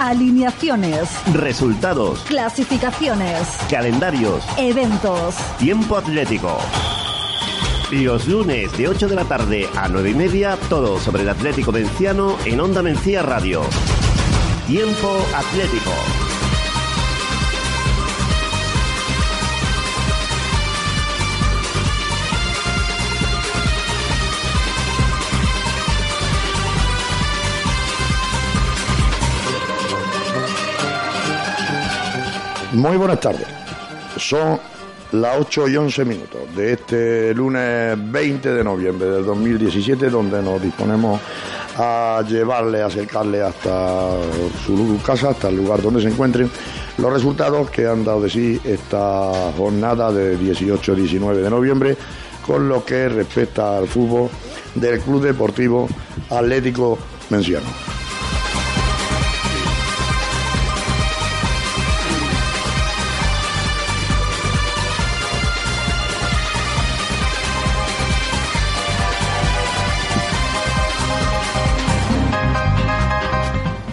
alineaciones, resultados, clasificaciones, calendarios, eventos, tiempo atlético. Los lunes de 8 de la tarde a 9 y media, todo sobre el Atlético Menciano en Onda Mencía Radio. Tiempo Atlético. Muy buenas tardes. Son las 8 y 11 minutos de este lunes 20 de noviembre del 2017, donde nos disponemos a llevarle, acercarle hasta su casa, hasta el lugar donde se encuentren, los resultados que han dado de sí esta jornada de 18-19 de noviembre, con lo que respecta al fútbol del Club Deportivo Atlético Menciano.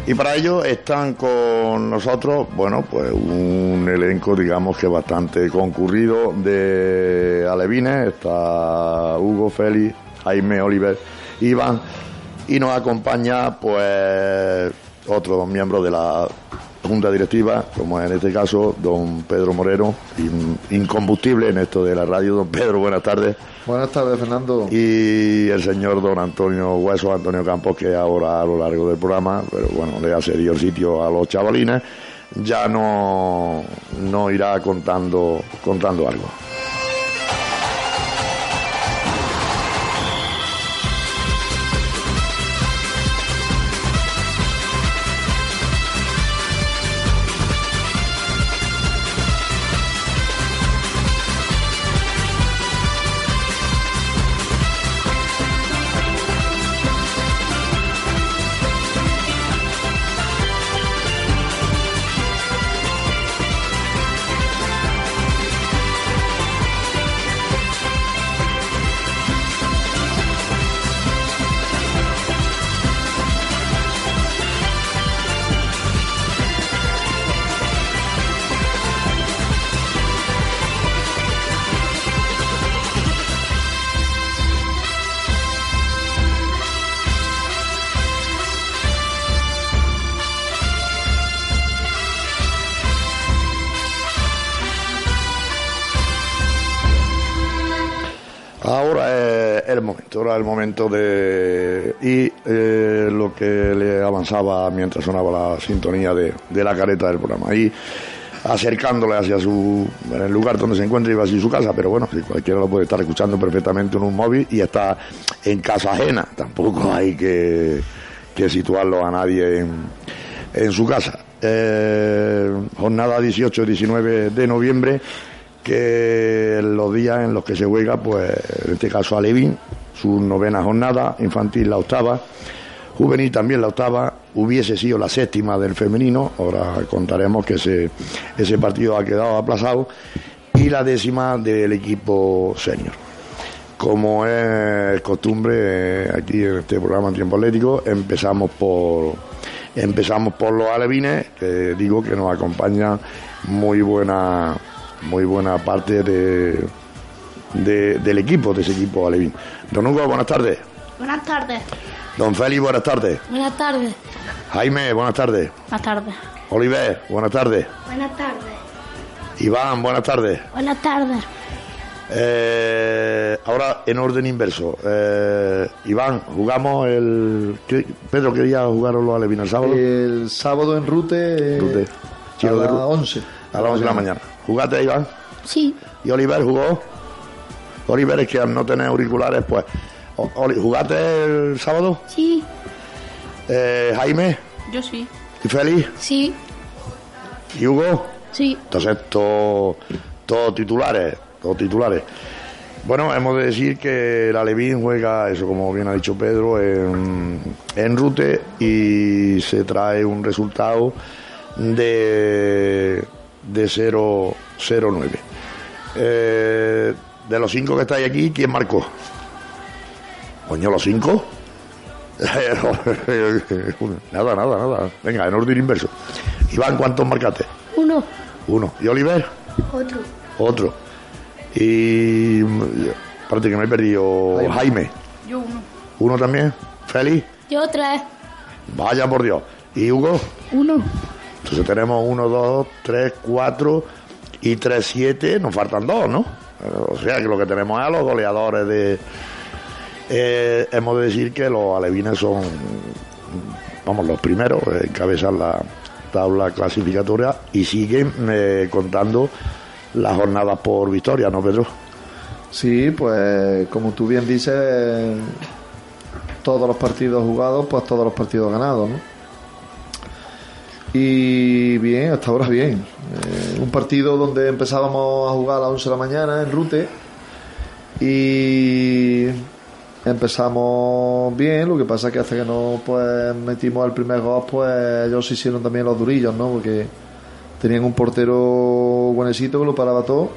Y para ello están con nosotros, bueno, pues un elenco, digamos que bastante concurrido de alevines. Está Hugo Félix, Jaime Oliver, Iván. Y nos acompaña, pues, otros miembros de la Junta Directiva, como en este caso, don Pedro Moreno, incombustible en esto de la radio. Don Pedro, buenas tardes. Buenas tardes, Fernando. Y el señor don Antonio Hueso, Antonio Campos, que ahora a lo largo del programa, pero bueno, le ha cedido el sitio a los chavalines, ya no, no irá contando, contando algo. Ahora el momento de... Y eh, lo que le avanzaba mientras sonaba la sintonía de, de la careta del programa. Y acercándole hacia su... en el lugar donde se encuentra iba así su casa, pero bueno, si cualquiera lo puede estar escuchando perfectamente en un móvil y está en casa ajena. Tampoco hay que, que situarlo a nadie en, en su casa. Eh, jornada 18-19 de noviembre que los días en los que se juega, pues en este caso Alevín, su novena jornada, infantil la octava, juvenil también la octava, hubiese sido la séptima del femenino, ahora contaremos que ese, ese partido ha quedado aplazado, y la décima del equipo senior. Como es costumbre eh, aquí en este programa en Tiempo Atlético, empezamos por empezamos por los alevines, que digo que nos acompaña muy buena muy buena parte de, de, del equipo, de ese equipo alevín. Don Hugo, buenas tardes. Buenas tardes. Don Félix, buenas tardes. Buenas tardes. Jaime, buenas tardes. Buenas tardes. Oliver, buenas tardes. Buenas tardes. Iván, buenas tardes. Buenas tardes. Eh, ahora en orden inverso. Eh, Iván, jugamos el. ¿qué- Pedro, ¿qué día jugaron los alevines? ¿El sábado? El sábado en Rute, eh, Rute. a las Rute. 11. A las 11 de la mañana. ¿Jugaste, Iván? Sí. ¿Y Oliver jugó? Oliver es que al no tener auriculares, pues. Oli- ¿Jugaste el sábado? Sí. Eh, Jaime Yo sí. y Félix Sí. y Hugo. Sí. Entonces, todos titulares, todos titulares. Bueno, hemos de decir que la Levín juega, eso como bien ha dicho Pedro, en, en Rute y se trae un resultado de, de 0-9. Eh, de los cinco que estáis aquí, ¿quién marcó? Coño, los cinco. nada, nada, nada. Venga, en orden inverso. Iván, ¿cuántos marcaste? Uno. Uno. ¿Y Oliver? Otro. Otro. Y. Espérate que me he perdido. Jaime. Yo uno. ¿Uno también? ¿Félix? Yo tres. Vaya por Dios. ¿Y Hugo? Uno. Entonces tenemos uno, dos, tres, cuatro y tres, siete. Nos faltan dos, ¿no? O sea que lo que tenemos es a los goleadores de. Eh, hemos de decir que los alevines son, vamos, los primeros, eh, encabezan la tabla clasificatoria y siguen eh, contando las jornadas por victoria, ¿no, Pedro? Sí, pues como tú bien dices, todos los partidos jugados, pues todos los partidos ganados, ¿no? Y bien, hasta ahora bien. Eh, un partido donde empezábamos a jugar a las 11 de la mañana en Rute y empezamos bien, lo que pasa es que hasta que no pues metimos el primer gol, pues ellos se hicieron también los durillos, ¿no? Porque tenían un portero buenecito que lo paraba todo.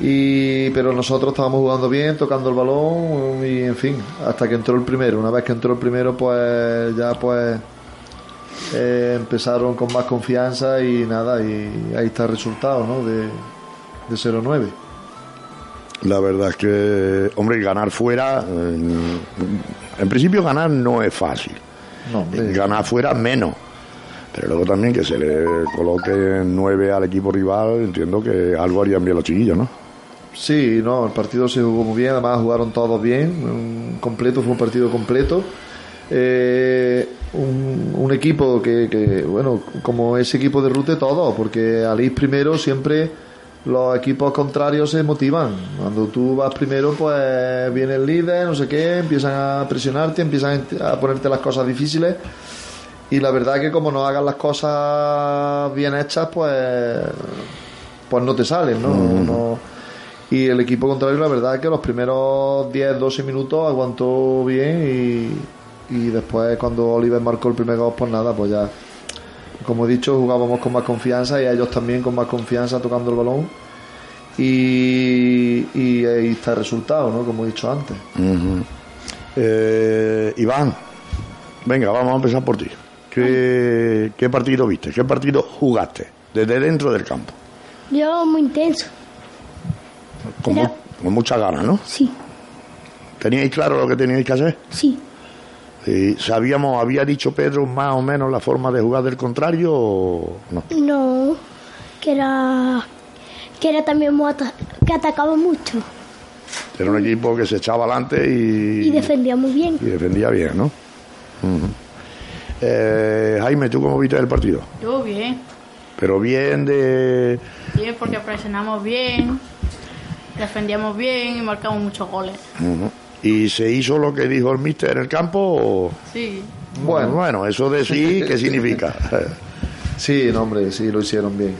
Y, pero nosotros estábamos jugando bien, tocando el balón y en fin, hasta que entró el primero. Una vez que entró el primero, pues ya pues eh, empezaron con más confianza y nada, y ahí está el resultado, ¿no? De, de 0-9. La verdad es que, hombre, ganar fuera, eh, en principio ganar no es fácil. No, hombre. Ganar fuera menos. Pero luego también que se le coloque nueve al equipo rival, entiendo que algo harían bien los chiquillos, ¿no? Sí, no, el partido se jugó muy bien, además jugaron todos bien, un completo, fue un partido completo. Eh, un, un equipo que, que, bueno, como ese equipo de Rute, todo, porque al ir primero siempre los equipos contrarios se motivan. Cuando tú vas primero, pues viene el líder, no sé qué, empiezan a presionarte, empiezan a ponerte las cosas difíciles. Y la verdad que como no hagas las cosas bien hechas, pues, pues no te salen, ¿no? No- y el equipo contrario, la verdad es que los primeros 10, 12 minutos aguantó bien y, y después cuando Oliver marcó el primer gol, pues nada, pues ya, como he dicho, jugábamos con más confianza y ellos también con más confianza tocando el balón. Y, y ahí está el resultado, ¿no? Como he dicho antes. Eh, Iván, venga, vamos a empezar por ti. ¿Qué, ¿Qué partido viste? ¿Qué partido jugaste? Desde dentro del campo. Yo muy intenso. Con, mu- con muchas ganas, ¿no? Sí, ¿Teníais claro lo que teníais que hacer? sí. Y ¿Sabíamos, había dicho Pedro más o menos la forma de jugar del contrario o no? No, que era que era también muy ata- que atacaba mucho Era un equipo que se echaba adelante y, y defendía muy bien. y defendía bien, ¿no? Eh, Jaime, ¿tú cómo viste el partido? Yo bien. Pero bien de... Bien porque presionamos bien, defendíamos bien y marcamos muchos goles. ¿Y se hizo lo que dijo el míster en el campo? o- Sí. Bueno, bueno, eso de sí, ¿qué significa? Sí, no, hombre, sí, lo hicieron bien.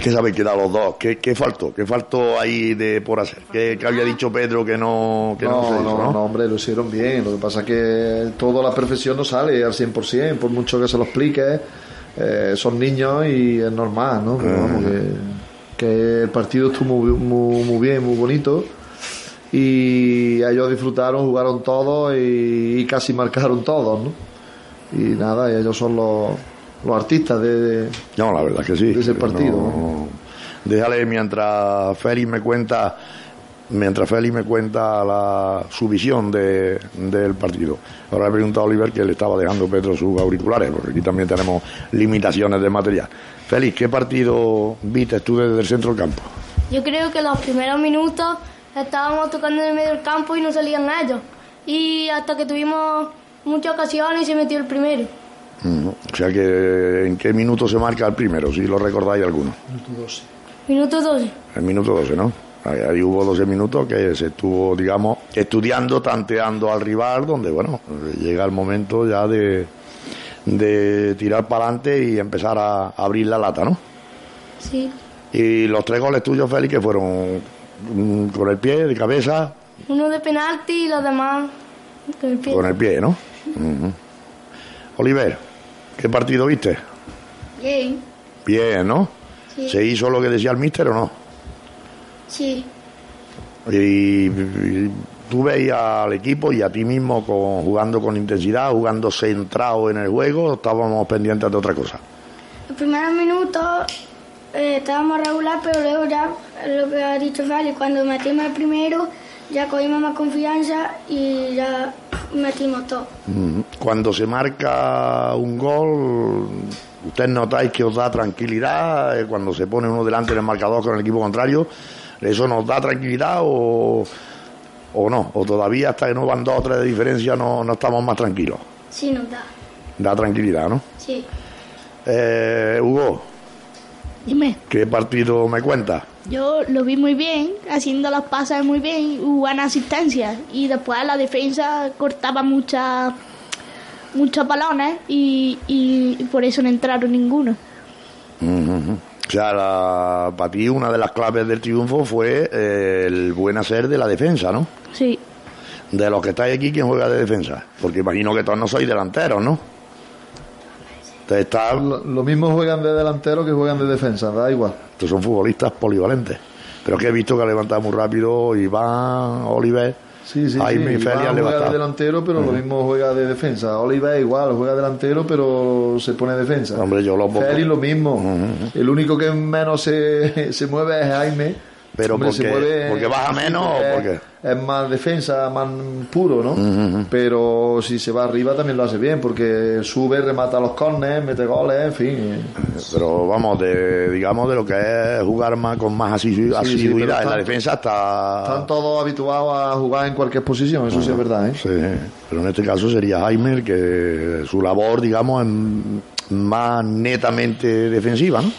¿Qué sabéis que da los dos? ¿Qué, qué faltó? ¿Qué faltó ahí de por hacer? ¿Qué, qué había dicho Pedro que no, que no, no, se hizo, no, no? no, hombre, lo hicieron bien. Lo que pasa es que toda la perfección no sale al 100%, por mucho que se lo explique. eh, son niños y es normal, ¿no? Pero vamos, que, que el partido estuvo muy, muy, muy bien, muy bonito. Y ellos disfrutaron, jugaron todos y, y casi marcaron todos, ¿no? Y nada, ellos son los, los artistas de, No, la verdad que sí. de ese partido, No- Déjale mientras Félix me cuenta, mientras Félix me cuenta la, su visión de, del partido. Ahora he preguntado a Oliver que le estaba dejando Pedro sus auriculares, porque aquí también tenemos limitaciones de material. Félix, ¿qué partido viste tú desde el centro del campo? Yo creo que los primeros minutos estábamos tocando en el medio del campo y no salían ellos. Y hasta que tuvimos muchas ocasiones y se metió el primero. Ujú. O sea que, ¿en qué minuto se marca el primero? Si lo recordáis alguno. Minuto 12. El minuto 12, ¿no? Ahí, ahí hubo 12 minutos que se estuvo, digamos, estudiando, tanteando al rival, donde, bueno, llega el momento ya de, de tirar para adelante y empezar a, abrir la lata, ¿no? Sí. Y los tres goles tuyos, Félix, que fueron mm, con el pie, de cabeza, Uno de penalti y los demás con el pie. con el pie, ¿no? Oliver, ¿qué partido viste? Bien. Bien, ¿no? Sí. ¿Se hizo lo que decía el míster o no? Sí. Y, y tú veías al equipo y a ti mismo con, jugando con intensidad, jugando centrado en el juego, estábamos pendientes de otra cosa. Los primeros minutos eh, estábamos regular, pero luego ya, lo que ha dicho Fali, cuando metimos el primero, ya cogimos más confianza y ya metimos todo. Cuando se marca un gol, ¿ustedes notáis que os da tranquilidad? eh, Cuando se pone uno delante del marcador con el equipo contrario, ¿eso nos da tranquilidad o, o no? ¿O todavía hasta que no van dos o tres de diferencia no, no estamos más tranquilos? Sí, nos da. Da tranquilidad, ¿no? Sí. Eh, Hugo, Dime. ¿qué partido me cuentas? Yo lo vi muy bien, haciendo los pases muy bien, hubo buenas asistencias y después la defensa cortaba muchas muchos balones y, y por eso no entraron ninguno. O sea, la- para ti una de las claves del triunfo fue eh, el buen hacer de la defensa, ¿no? Sí, De los que estáis aquí, ¿quién juega de defensa? Porque imagino que todos no sois delanteros, ¿no? Están, Lo, lo mismo juegan de delantero que juegan de defensa, da igual. estos son futbolistas polivalentes. Pero que he visto que ha levantado muy rápido Iván, Oliver, Sí, sí, Jaime sí. y Feli Iván han juega de levantado. delantero, pero lo mismo juega de defensa. Oliver igual, juega delantero, pero se pone defensa. Hombre, yo lo Feli lo mismo. El único que menos se, se mueve es Jaime. Pero Hombre, porque- porque baja menos o es- porque- Es más defensa, más puro, ¿no? Pero si se va arriba también lo hace bien, porque sube, remata los corners, mete goles, en fin. Pero vamos, de, digamos de lo que es jugar más con más sí, asiduidad en la defensa está... Están todos habituados a jugar en cualquier posición, eso sí es verdad, ¿eh? Sí, pero en este caso sería Jaime que su labor, digamos, es más netamente defensiva, ¿no?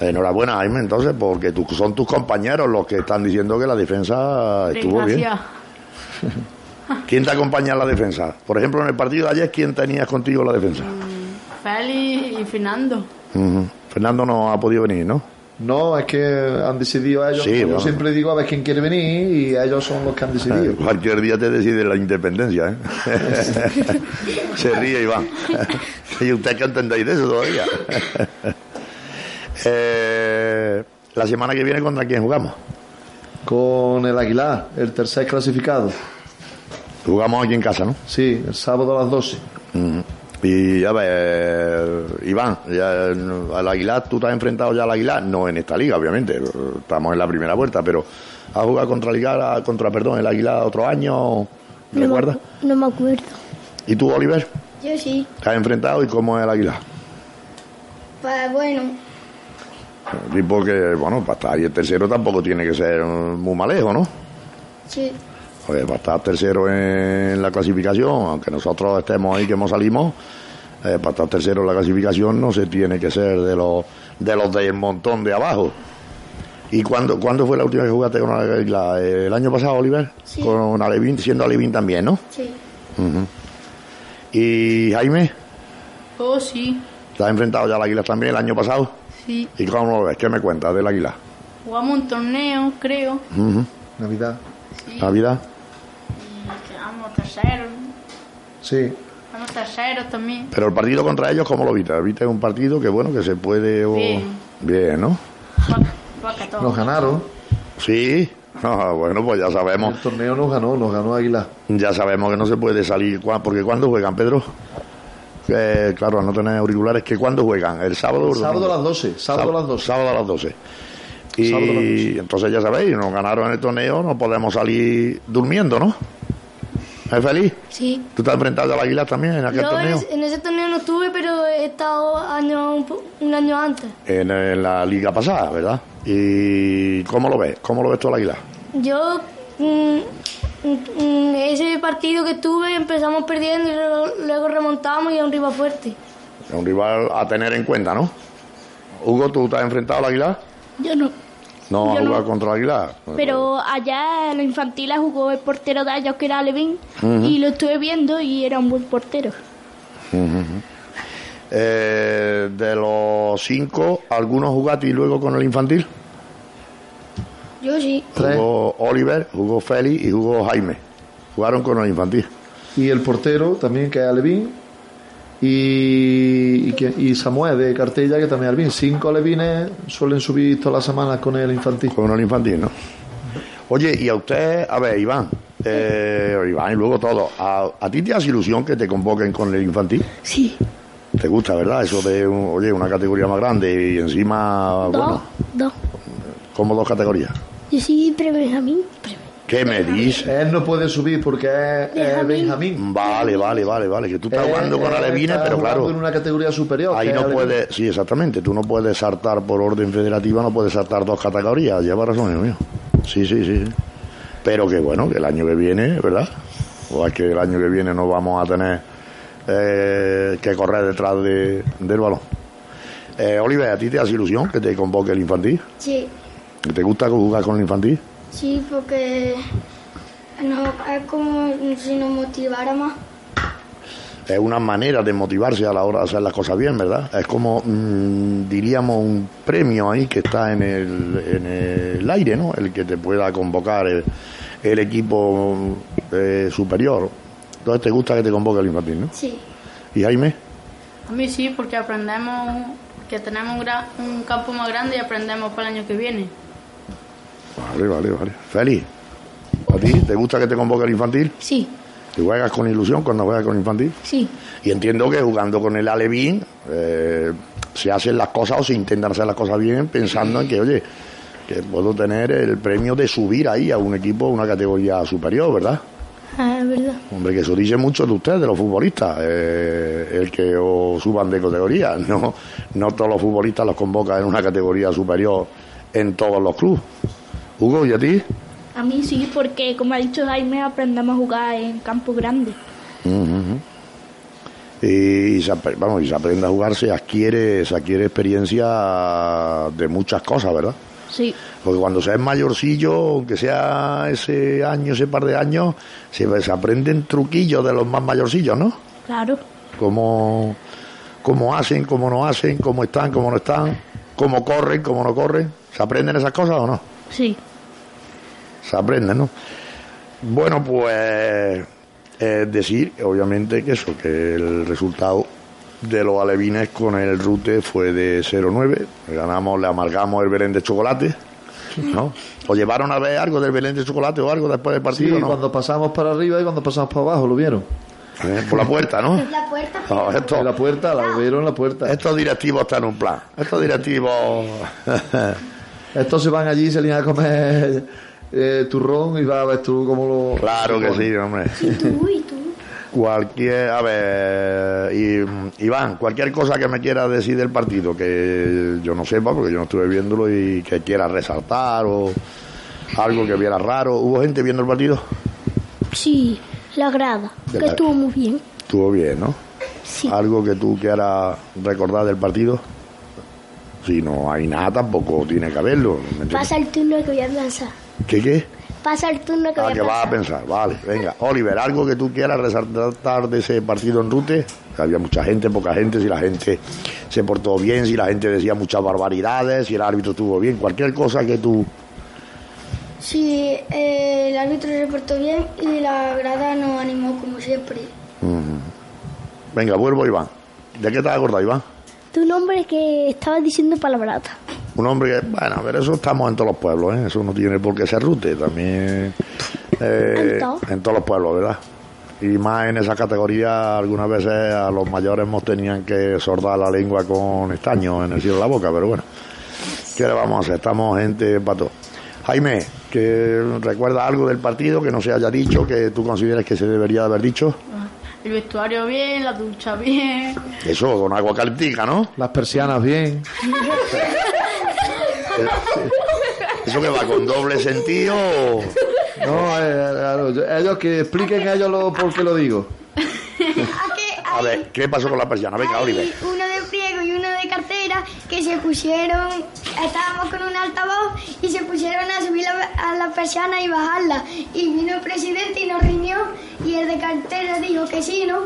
Enhorabuena, Jaime, entonces, porque tú, son tus compañeros los que están diciendo que la defensa estuvo bien. gracias. ¿Quién te acompaña en la defensa? Por ejemplo, en el partido de ayer, ¿quién tenías contigo en la defensa? Feli y Fernando. Fernando no ha podido venir, ¿no? No, es que han decidido ellos. Sí, Yo bueno. siempre digo a ver quién quiere venir y ellos son los que han decidido. Cualquier día te decide la independencia, ¿eh? Se ríe Iván. ¿Y usted qué entendéis de eso todavía? Eh, la semana que viene, ¿contra quién jugamos? Con el Aguilar, el tercer clasificado. Jugamos aquí en casa, ¿no? Sí, el sábado a las 12. Ujú. Y a ver, Iván, ya, al Aguilar, ¿tú te has enfrentado ya al Aguilar? No en esta liga, obviamente, estamos en la primera vuelta, pero ¿has jugado contra el Aguilar, contra, perdón, el Aguilar otro año? ¿Recuerdas? No me acuerdo. ¿Y tú, Oliver? Yo sí. ¿Te has enfrentado y cómo es el Aguilar? Pues bueno, Porque, bueno, para estar ahí el tercero tampoco tiene que ser muy malejo, ¿no? sí. Porque para estar tercero en la clasificación, aunque nosotros estemos ahí que hemos salimos, eh, para estar tercero en la clasificación no se tiene que ser de los de los del montón de abajo. ¿Y cuándo, cuándo fue la última vez que jugaste con Águila? ¿El año pasado, Oliver? Sí. Con Alevín, siendo Alevín también, ¿no? Sí. Ujú. ¿Y Jaime? Oh, sí, ¿Te has enfrentado ya al Águila también el año pasado? Sí. ¿Y cómo lo ves? ¿Qué me cuentas del Águila? Jugamos un torneo, creo. Ujú. Navidad. Sí. ¿Navidad? Y quedamos terceros. Sí. Quedamos terceros también. Pero el partido contra ellos, ¿cómo lo viste? ¿Viste un partido que, bueno, que se puede... o- Bien. Bien, ¿no? Nos ganaron. Sí. Ah, bueno, pues ya sabemos. El torneo nos ganó, nos ganó Aguilar. Ya sabemos que no se puede salir. ¿Cuá- Porque ¿cuándo juegan, Pedro? Eh, claro, al no tener auriculares, que ¿cuándo juegan? ¿El sábado? el Sábado a las 12. Sábado a las 12. Sábado a las 12. Y Sábado a las 12. entonces ya sabéis, nos ganaron en el torneo, no podemos salir durmiendo, ¿no? ¿Es feliz? Sí. ¿Tú te has enfrentado al Águila también en aquel Yo en torneo? ese, en ese torneo no estuve, pero he estado año, un, año antes. En, en la liga pasada, ¿verdad? ¿Y cómo lo ves? ¿Cómo lo ves tú al Águila? Yo, mm, mm, mm, ese partido que estuve, empezamos perdiendo y luego, luego remontamos y a un rival fuerte. Es un rival a tener en cuenta, ¿no? Hugo, ¿tú te has enfrentado al Águila? Yo no. No, a Yo no. jugar contra el Águila. Pero allá en la infantil jugó el portero de ellos, que era Levin, y lo estuve viendo y era un buen portero. Eh, de los cinco, ¿algunos jugaste y luego con el infantil? Yo sí. Tres. Jugó Oliver, jugó Félix y jugó Jaime. Jugaron con el infantil. Y el portero también, que es Alevín. Y, y, Samuel de Cartella, que también es Alevín. Cinco Alevines suelen subir todas las semanas con el infantil. Con el infantil, ¿no? Oye, y a usted, a ver, Iván, Eh, Iván, y luego todo. ¿A, a ti te hace ilusión que te convoquen con el infantil? Sí. ¿Te gusta, verdad? Eso de, un- oye, una categoría más grande y encima, bueno, Dos. Dos. como dos categorías. Yo soy pre-Benjamín. Pre- ¿Qué me dices? Él no puede subir porque es, Benjamín. Benjamín. Vale, vale, vale, vale. Que tú estás Él- jugando con alevines, pero claro. en una categoría superior. Ahí no puedes, sí, exactamente, tú no puedes saltar por orden federativa, no puedes saltar dos categorías, lleva razón, hijo mío. Sí, sí, sí. sí. Pero que bueno, que el año que viene, ¿verdad? O es que el año que viene no vamos a tener eh, que correr detrás de, del balón. Eh, Oliver, ¿a ti te hace ilusión que te convoque el infantil? Sí, ¿Te gusta jugar con el infantil? sí, porque no, es como si nos motivara más. es una manera de motivarse a la hora de hacer las cosas bien, ¿verdad? Es como, mm, diríamos, un premio ahí que está en el, en el aire, ¿no? El que te pueda convocar el, el equipo eh, superior. Entonces, ¿te gusta que te convoque el infantil, no? Sí, ¿Y Jaime? A mí sí, porque aprendemos que tenemos un, gra- un campo más grande y aprendemos para el año que viene. Vale, vale, vale. Feliz. ¿A ti te gusta que te convoque el infantil? Sí. ¿Te juegas con ilusión cuando juegas con el infantil? Sí. Y entiendo que jugando con el Alevín eh, se hacen las cosas o se intentan hacer las cosas bien pensando en que, oye, que puedo tener el premio de subir ahí a un equipo, a una categoría superior, ¿verdad? Ah, es verdad. Hombre, que eso dice mucho de ustedes, de los futbolistas, eh, el que os suban de categoría. No, no todos los futbolistas los convocan en una categoría superior en todos los clubes. Hugo, ¿y a ti? A mí sí, porque como ha dicho Jaime, aprendemos a jugar en campo grande. Ujú, ujú. Y, se, vamos, y se aprende a jugar, se adquiere, se adquiere experiencia de muchas cosas, ¿verdad? Sí, Porque cuando se es mayorcillo, aunque sea ese año, ese par de años, se, se aprenden truquillos de los más mayorcillos, ¿no? claro. Cómo, cómo hacen, cómo no hacen, cómo están, cómo no están, cómo corren, cómo no corren. ¿Se aprenden esas cosas o no? Sí. Se aprende, ¿no? Bueno, pues eh, decir, obviamente, que eso, que el resultado de los alevines con el rute fue de 0-9. Ganamos, le amargamos el Belén de chocolate, ¿no? ¿O llevaron a ver algo del Belén de chocolate o algo después del Sí, partido, no? cuando pasamos para arriba y cuando pasamos para abajo, lo vieron. Eh, Por la puerta, ¿no? la puerta. No, esto- En la puerta, la vieron en la puerta. estos directivos están en un plan. Estos directivos... Estos se van allí y se lían a comer eh, turrón y va a ver tú cómo lo... claro que sí, hombre. Y tú, y tú. Cualquier, a ver, y- Iván, cualquier cosa que me quiera decir del partido que yo no sepa, porque yo no estuve viéndolo y que quiera resaltar o algo que viera raro. ¿Hubo gente viendo el partido? Sí, la grada. De Que la- estuvo muy bien. Estuvo bien, ¿no? Sí. ¿Algo que tú quieras recordar del partido? Si no hay nada, tampoco tiene que haberlo. Pasa el turno que voy a lanzar. ¿Qué qué? Pasa el turno que Ah, voy a que vas a pensar. vale, venga. Oliver, algo que tú quieras resaltar de ese partido en Rute. Había mucha gente, poca gente, si la gente se portó bien, si la gente decía muchas barbaridades, si el árbitro estuvo bien, cualquier cosa que tú... Sí, eh, el árbitro se portó bien y la grada nos animó como siempre. Venga, vuelvo, Iván. ¿De qué te has acordado, Iván? Tu nombre que estabas diciendo palabrata. Un hombre que, bueno, pero eso estamos en todos los pueblos, ¿eh? Eso no tiene por qué ser Rute, también eh, En todo. en todos los pueblos, ¿verdad? Y más en esa categoría, algunas veces a los mayores nos tenían que sordar la lengua con estaño en el cielo de la boca, pero bueno, ¿qué le vamos a hacer? Estamos gente para todo. Jaime, que recuerda algo del partido que no se haya dicho, que tú consideres que se debería de haber dicho. El vestuario bien, la ducha bien. Eso, con agua calentica, ¿no? Las persianas bien. Eso que va con doble sentido. No, eh, yo- ellos que expliquen ellos lo, por qué lo digo. A ver, ¿qué pasó con la persiana? Venga, Oliver. Uno de pliego y uno de cartera que se pusieron, estábamos con un altavoz y se pusieron a subir la- a la persiana y bajarla. Y vino el presidente y nos riñó y el de cartera dijo que sí, ¿no?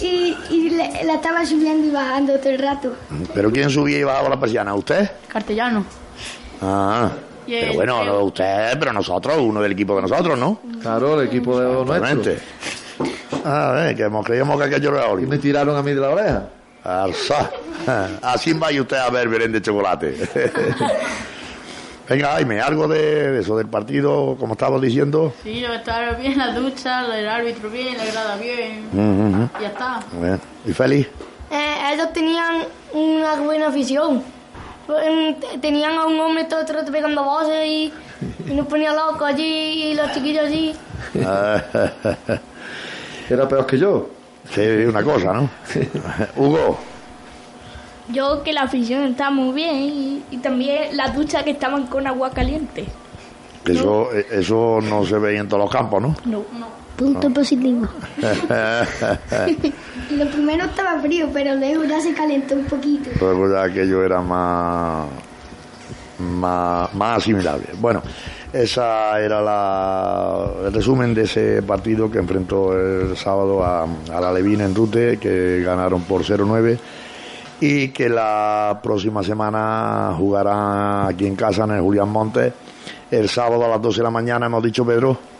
Y, y le- la estaba subiendo y bajando todo el rato. ¿Pero quién subía y bajaba la persiana? ¿Usted? Castellano. Ah, pero bueno, no usted, pero nosotros, uno del equipo de nosotros, ¿no? Claro, el equipo de los nuestros. Totalmente. A ver, que hemos creíamos que aquello era Y me tiraron a mí de la oreja. Alza. Así vaya usted a ver Belén de chocolate. Venga, Jaime, algo de, de eso del partido, como estabas diciendo. Sí, yo estaba bien, la ducha, el árbitro bien, la grada bien. Ujú. Ya está. Bien. ¿Y feliz? Eh, ellos tenían una buena afición. Eh, Tenían a un hombre todo el rato pegando voces y, y nos ponía locos allí y los chiquillos allí. Era peor que yo. Sí, una cosa, ¿no? Hugo, Yo que la afición está muy bien y, y también la ducha que estaban con agua caliente. eso, eh, eso no se ve en todos los campos, ¿no? No. Punto positivo. Lo primero estaba frío, pero luego ya se calentó un poquito. Pues ya aquello era más, más, más asimilable. Bueno, esa era la, el resumen de ese partido que enfrentó el sábado a, a la Levina en Rute, que ganaron por 0-9 y que la próxima semana jugarán aquí en casa en el Julián Montes. El sábado a las 12 de la mañana, hemos dicho Pedro.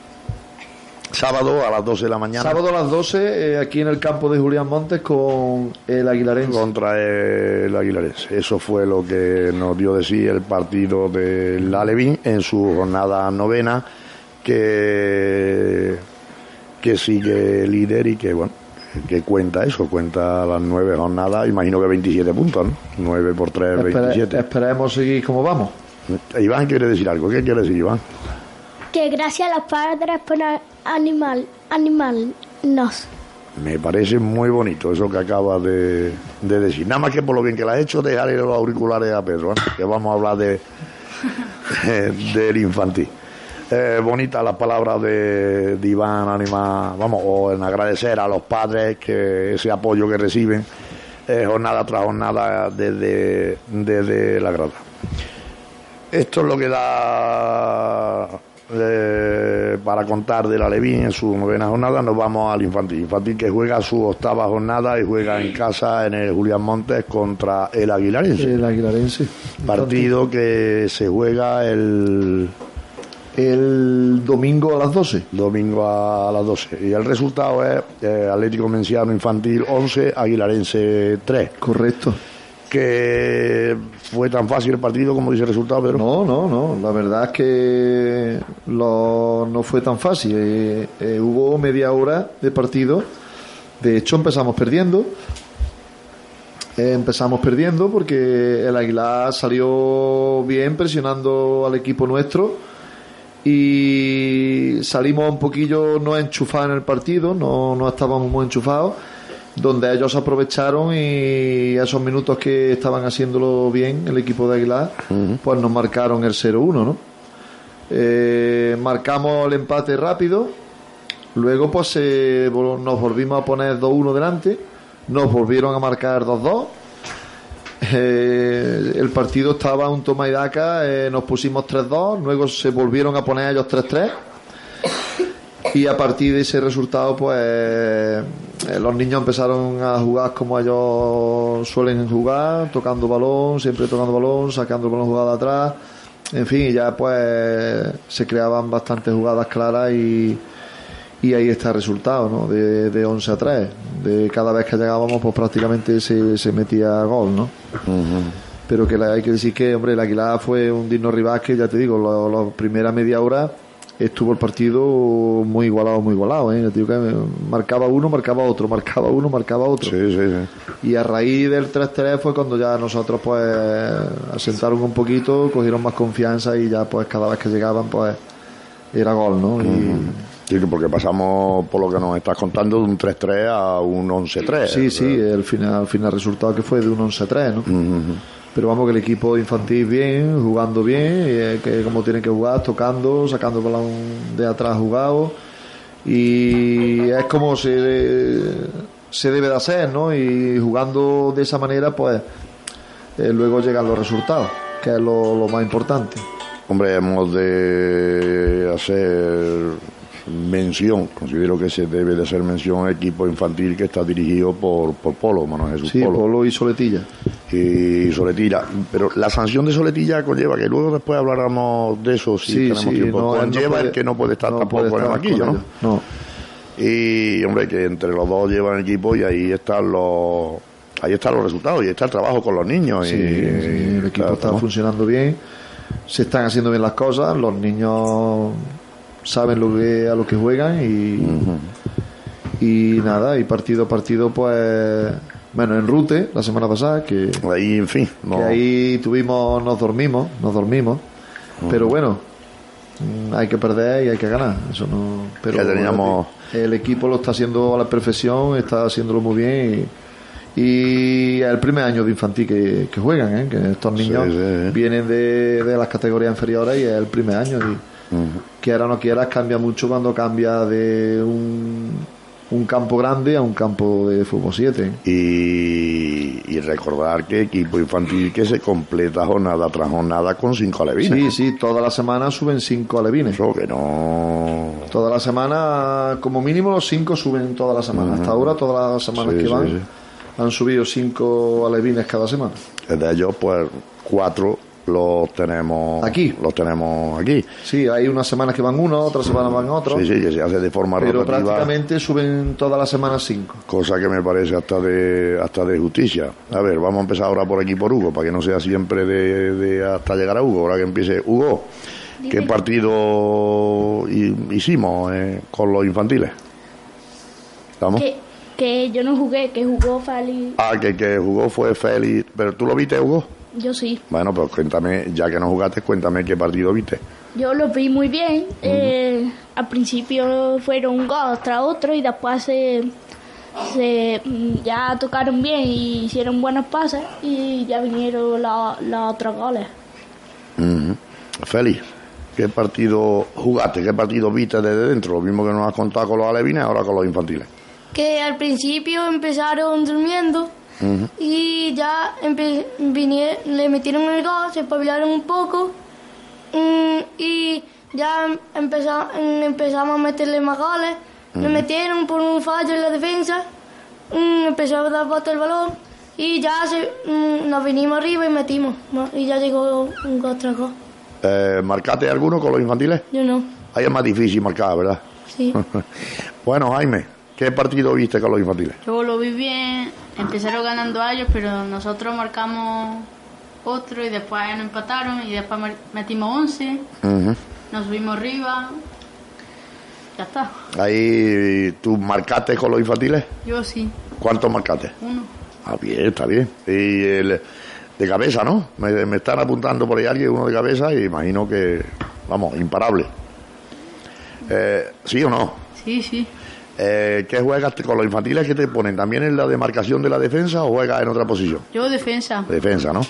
Sábado a las 12 de la mañana. Sábado a las 12, eh, aquí en el campo de Julián Montes con el Aguilarense. contra el Aguilarense. Eso fue lo que nos dio de sí el partido del Alevín en su jornada novena, que, que sigue líder y que, bueno, que cuenta eso, cuenta las nueve jornadas, imagino que 27 puntos, ¿no? 9 por 3, Espere- 27. esperemos seguir como vamos. Iván quiere decir algo, ¿qué quiere decir Iván? Que gracias a los padres por animal, animarnos. Me parece muy bonito eso que acaba de, de decir. Nada más que por lo bien que la ha hecho, dejarle los auriculares a Pedro, ¿eh? que vamos a hablar de del infantil. Eh, bonitas las palabras de, de Iván, anima, vamos, o en agradecer a los padres que ese apoyo que reciben eh, jornada tras jornada desde, desde la grada. Esto es lo que da eh, para contar de la Levín en su novena jornada. Nos vamos al infantil. Infantil que juega su octava jornada y juega en casa en el Julián Montes contra el Aguilarense. El Aguilarense. Partido que se juega el El domingo a las 12. domingo a las 12. Y el resultado es eh, Atlético Menciano Infantil 11, Aguilarense 3. Correcto. Que fue tan fácil el partido como dice el resultado, Pedro. No, no, no. La verdad es que lo- no fue tan fácil. Eh, eh, hubo media hora de partido. De hecho, empezamos perdiendo. Eh, empezamos perdiendo porque el Aguilar salió bien presionando al equipo nuestro y salimos un poquillo no enchufados en el partido, no, no estábamos muy enchufados, donde ellos aprovecharon y esos minutos que estaban haciéndolo bien el equipo de Aguilar, pues nos marcaron el 0-1, ¿no? Eh, marcamos el empate rápido, luego pues eh, nos volvimos a poner 2-1 delante, nos volvieron a marcar 2-2. Eh, el partido estaba un toma y daca, eh, nos pusimos 3-2, luego se volvieron a poner ellos 3-3 y a partir de ese resultado pues eh, los niños empezaron a jugar como ellos suelen jugar, tocando balón, siempre tocando balón, sacando el balón jugada atrás, en fin, y ya pues se creaban bastantes jugadas claras y, y ahí está el resultado, ¿no? De, de 11 a 3. De cada vez que llegábamos, pues prácticamente se, se metía gol, ¿no? Pero que la- hay que decir que, hombre, el Aguilar fue un digno rival que, ya te digo, la primera media hora estuvo el partido muy igualado, muy igualado, ¿eh? Digo que marcaba uno, marcaba otro, marcaba uno, marcaba otro. Sí, sí, sí. Y a raíz del 3-3 fue cuando ya nosotros pues asentaron un poquito, cogieron más confianza y ya pues cada vez que llegaban pues era gol, ¿no? Y, Sí, que porque pasamos, por lo que nos estás contando, de un 3-3 a un 11-3. Sí, sí, el final, el final resultado que fue de un 11-3, ¿no? Pero vamos que el equipo infantil bien, jugando bien, eh, que como tienen que jugar, tocando, sacando balón de atrás jugado. Y es como se, se debe de hacer, ¿no? Y jugando de esa manera, pues eh, luego llegan los resultados, que es lo, lo más importante. Hombre, hemos de hacer mención, considero que se debe de hacer mención al equipo infantil que está dirigido por, por Polo, Manuel Jesús Sí, Polo. Polo y Soletilla. y Soletilla. Pero la sanción de Soletilla conlleva, que luego después hablamos de eso si Sí, tenemos sí, tiempo, no, él no conlleva puede- el que no puede estar no tampoco puede en el con ¿no? No. Y, hombre, que entre los dos llevan equipo y ahí están los ahí están los resultados y está el trabajo con los niños. Sí, y, el equipo claro, está funcionando bien. se están haciendo bien las cosas, los niños saben lo que, a lo que juegan y, y nada, y partido a partido, pues, bueno, en Rute, la semana pasada, que, Ahí, en fin, no, que ahí tuvimos, nos dormimos, nos dormimos, pero bueno, mm, hay que perder y hay que ganar, eso no, pero Ya teníamos- el equipo lo está haciendo a la perfección, está haciéndolo muy bien y, y es el primer año de infantil que, que juegan, ¿eh? que estos niños sí, sí. vienen de, de las categorías inferiores y es el primer año y quiera o no quieras cambia mucho cuando cambia de un, un campo grande a un campo de fútbol 7. y, y recordar que equipo infantil que se completa jornada tras jornada con cinco alevines. Sí, sí, toda la semana suben cinco alevines. Eso que no. Toda la semana, como mínimo los cinco suben toda la semana. Hasta ahora, todas las semanas Sí, que sí, van, sí. han subido cinco alevines cada semana. De ellos, pues, cuatro los tenemos Aquí. Los tenemos aquí. Sí, hay unas semanas que van uno, otras semanas van otro. Sí, sí, que se hace de forma pero rotativa. prácticamente suben todas las semanas cinco. Cosa que me parece hasta de hasta de justicia. A ver, vamos a empezar ahora por aquí por Hugo, para que no sea siempre de, de hasta llegar a Hugo. Ahora que empiece Hugo, ¿qué partido hi- hicimos eh, con los infantiles? ¿Estamos? Que, que yo no jugué, que jugó Fali. Ah, que el que jugó fue Félix. ¿Pero tú lo viste, Hugo? Yo sí. Bueno, pues cuéntame, ya que no jugaste, cuéntame qué partido viste. Yo lo vi muy bien. eh, al principio fueron un gol tras otro y después se, se mm, ya tocaron bien y hicieron buenos pases y ya vinieron la- los otros goles. Ujú. Félix, ¿qué partido jugaste? ¿Qué partido viste desde dentro? Lo mismo que nos has contado con los alevines, ahora con los infantiles. Que al principio empezaron durmiendo y ya empe- vinie- le metieron el gol, se espabilaron un poco mm, y ya mm, empezamos a meterle más goles. Le metieron por un fallo en la defensa, mm, empezó a dar vuelta el balón y ya se, nos vinimos arriba y metimos. Y ya llegó un gol tras gol. Eh, ¿Marcaste alguno con los infantiles? Yo no, Ahí es más difícil marcar, ¿verdad? sí. bueno, Jaime, ¿qué partido viste con los infantiles? Yo lo vi bien, empezaron ganando a ellos, pero nosotros marcamos otro y después nos empataron y después metimos 11, Ujú. nos subimos arriba. Ya está. Ahí tú marcaste con los infantiles. Yo sí, ¿Cuántos marcaste? uno. Ah, bien, está bien. Y el de cabeza, ¿no? Me, me están apuntando por ahí alguien, uno de cabeza, y imagino que, vamos, imparable. Eh, ¿Sí o no? Sí, sí. Eh, ¿Qué juegas con los infantiles que te ponen? ¿También en la demarcación de la defensa o juegas en otra posición? Yo defensa. Defensa, ¿no?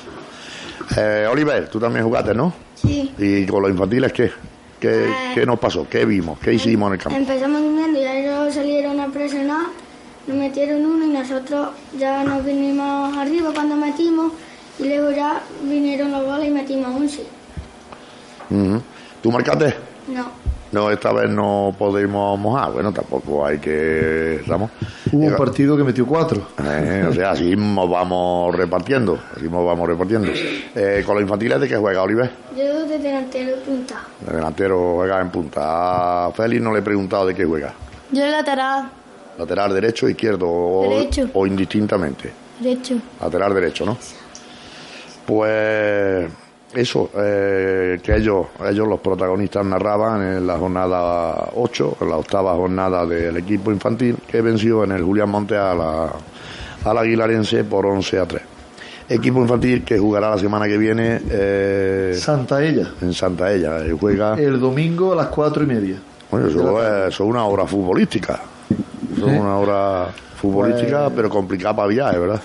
Eh, Oliver, tú también jugaste, ¿no? Sí. ¿Y con los infantiles qué? ¿Qué, qué nos pasó? ¿Qué vimos? ¿Qué hicimos en el campo? Empezamos durmiendo y ellos salieron a presionar, nos metieron uno y nosotros ya nos vinimos arriba cuando metimos y luego ya vinieron los goles y metimos 11. Ujú. ¿Tú marcaste? No, No, esta vez no podemos mojar. Bueno, tampoco hay que... ¿Estamos? Hubo un partido que metió cuatro. Eh, o sea, así nos vamos repartiendo. Así nos vamos repartiendo. Eh, ¿Con los infantiles de qué juega, Oliver? yo de delantero de punta. El delantero juega en punta. A Félix no le he preguntado de qué juega. Yo de lateral, Lateral derecho, izquierdo o, Derecho. o indistintamente. derecho. Lateral derecho, ¿no? Pues eso, eh, que ellos, ellos los protagonistas narraban en la jornada 8, en la octava jornada del equipo infantil, que venció en el Julián Monte a la, al Aguilarense por 11 a 3. Equipo infantil que jugará la semana que viene eh, Santa Ella. en Santa Ella. eh, Juega, El domingo a las cuatro y media. bueno, eso es, una obra futbolística. Eso es una obra futbolística, pero complicada para viajes, ¿verdad?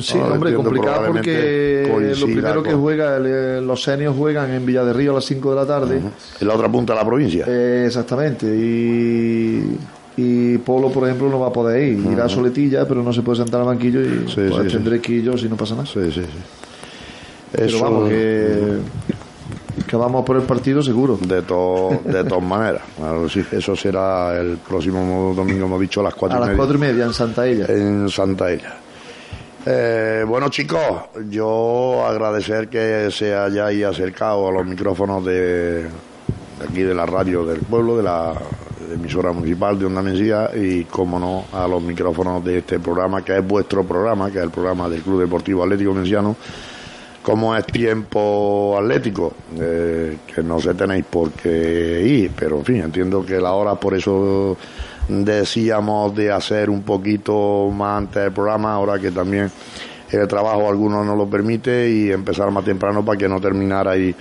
Sí, hombre, complicado porque lo primero que juega, el- los senios juegan en Villa de Río a las 5 de la tarde. En la otra punta de la provincia. Eh, exactamente. Y, y Polo, por ejemplo, no va a poder ir. Irá a Soletilla, pero no se puede sentar al banquillo y Sí, pues, sí, sí. tendré que ir yo si no pasa nada. Sí, sí, sí. Pero Eso, vamos, que, que vamos por el partido seguro. de, to- de todas maneras. Claro, eso será el próximo domingo, hemos dicho, a las cuatro A y las media, cuatro y media en Santa Ella. en Santa Ella. Eh, bueno, chicos, yo agradecer que se hayáis acercado a los micrófonos de, aquí de la radio del pueblo, de la emisora municipal de Onda Mencía y, como no, a los micrófonos de este programa, que es vuestro programa, que es el programa del Club Deportivo Atlético Menciano, como es tiempo atlético, eh, que no sé tenéis por qué ir, pero en fin, entiendo que la hora por eso decíamos de hacer un poquito más antes del programa, ahora que también el trabajo algunos no lo permite y empezar más temprano para que no terminara ahí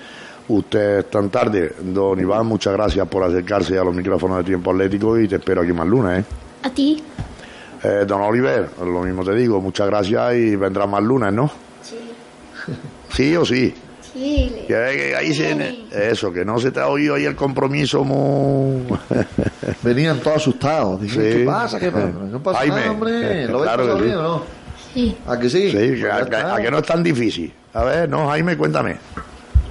usted tan tarde. Don Iván, muchas gracias por acercarse a los micrófonos de Tiempo Atlético y te espero aquí más lunes. ¿eh? A ti. Eh, don Oliver, lo mismo te digo, muchas gracias y vendrá más lunes, ¿no? Sí. ¿Sí o sí? Sí. Que, que ahí se- eso, que no se te ha oído ahí el compromiso muy... Venían todos asustados. Dicen, Sí. ¿qué pasa? ¿Qué pasa? ¿Qué pasa, Jaime. hombre? ¿Lo ves Claro que pasado sí. bien no? Sí. ¿A que sí? Sí, Pues que, a, está. a que no es tan difícil. A ver, no, Jaime, cuéntame.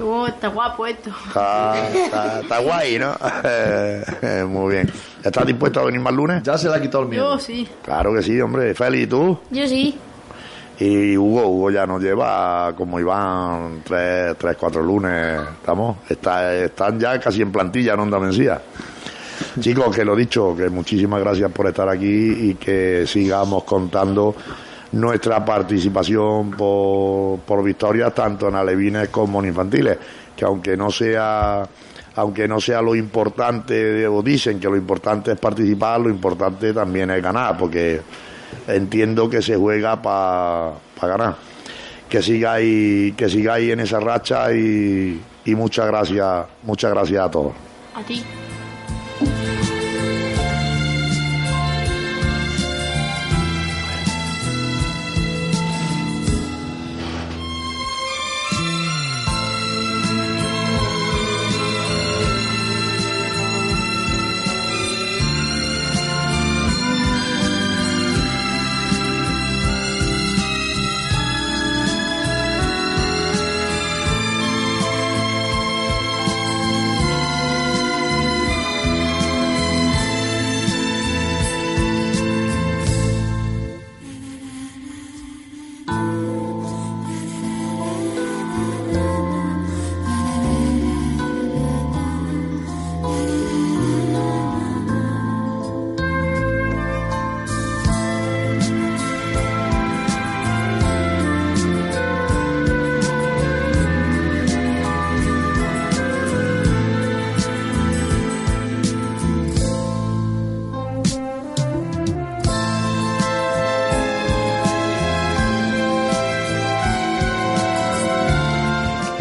Oh, está guapo esto. Está, está- está guay, ¿no? Muy bien. ¿Estás dispuesto a venir más lunes? Ya se le ha quitado el miedo. Yo sí. Claro que sí, hombre. Feli, ¿y tú? Yo sí. Y Hugo, Hugo ya nos lleva como Iván tres, tres cuatro lunes, estamos, está, están ya casi en plantilla en Onda Mencía. Chicos, que lo dicho, que muchísimas gracias por estar aquí y que sigamos contando nuestra participación por, por victorias tanto en alevines como en infantiles, que aunque no sea aunque no sea lo importante, o dicen que lo importante es participar, lo importante también es ganar, porque entiendo que se juega para ganar. Que sigáis, que sigáis en esa racha y, y muchas gracias, muchas gracias a todos. A ti.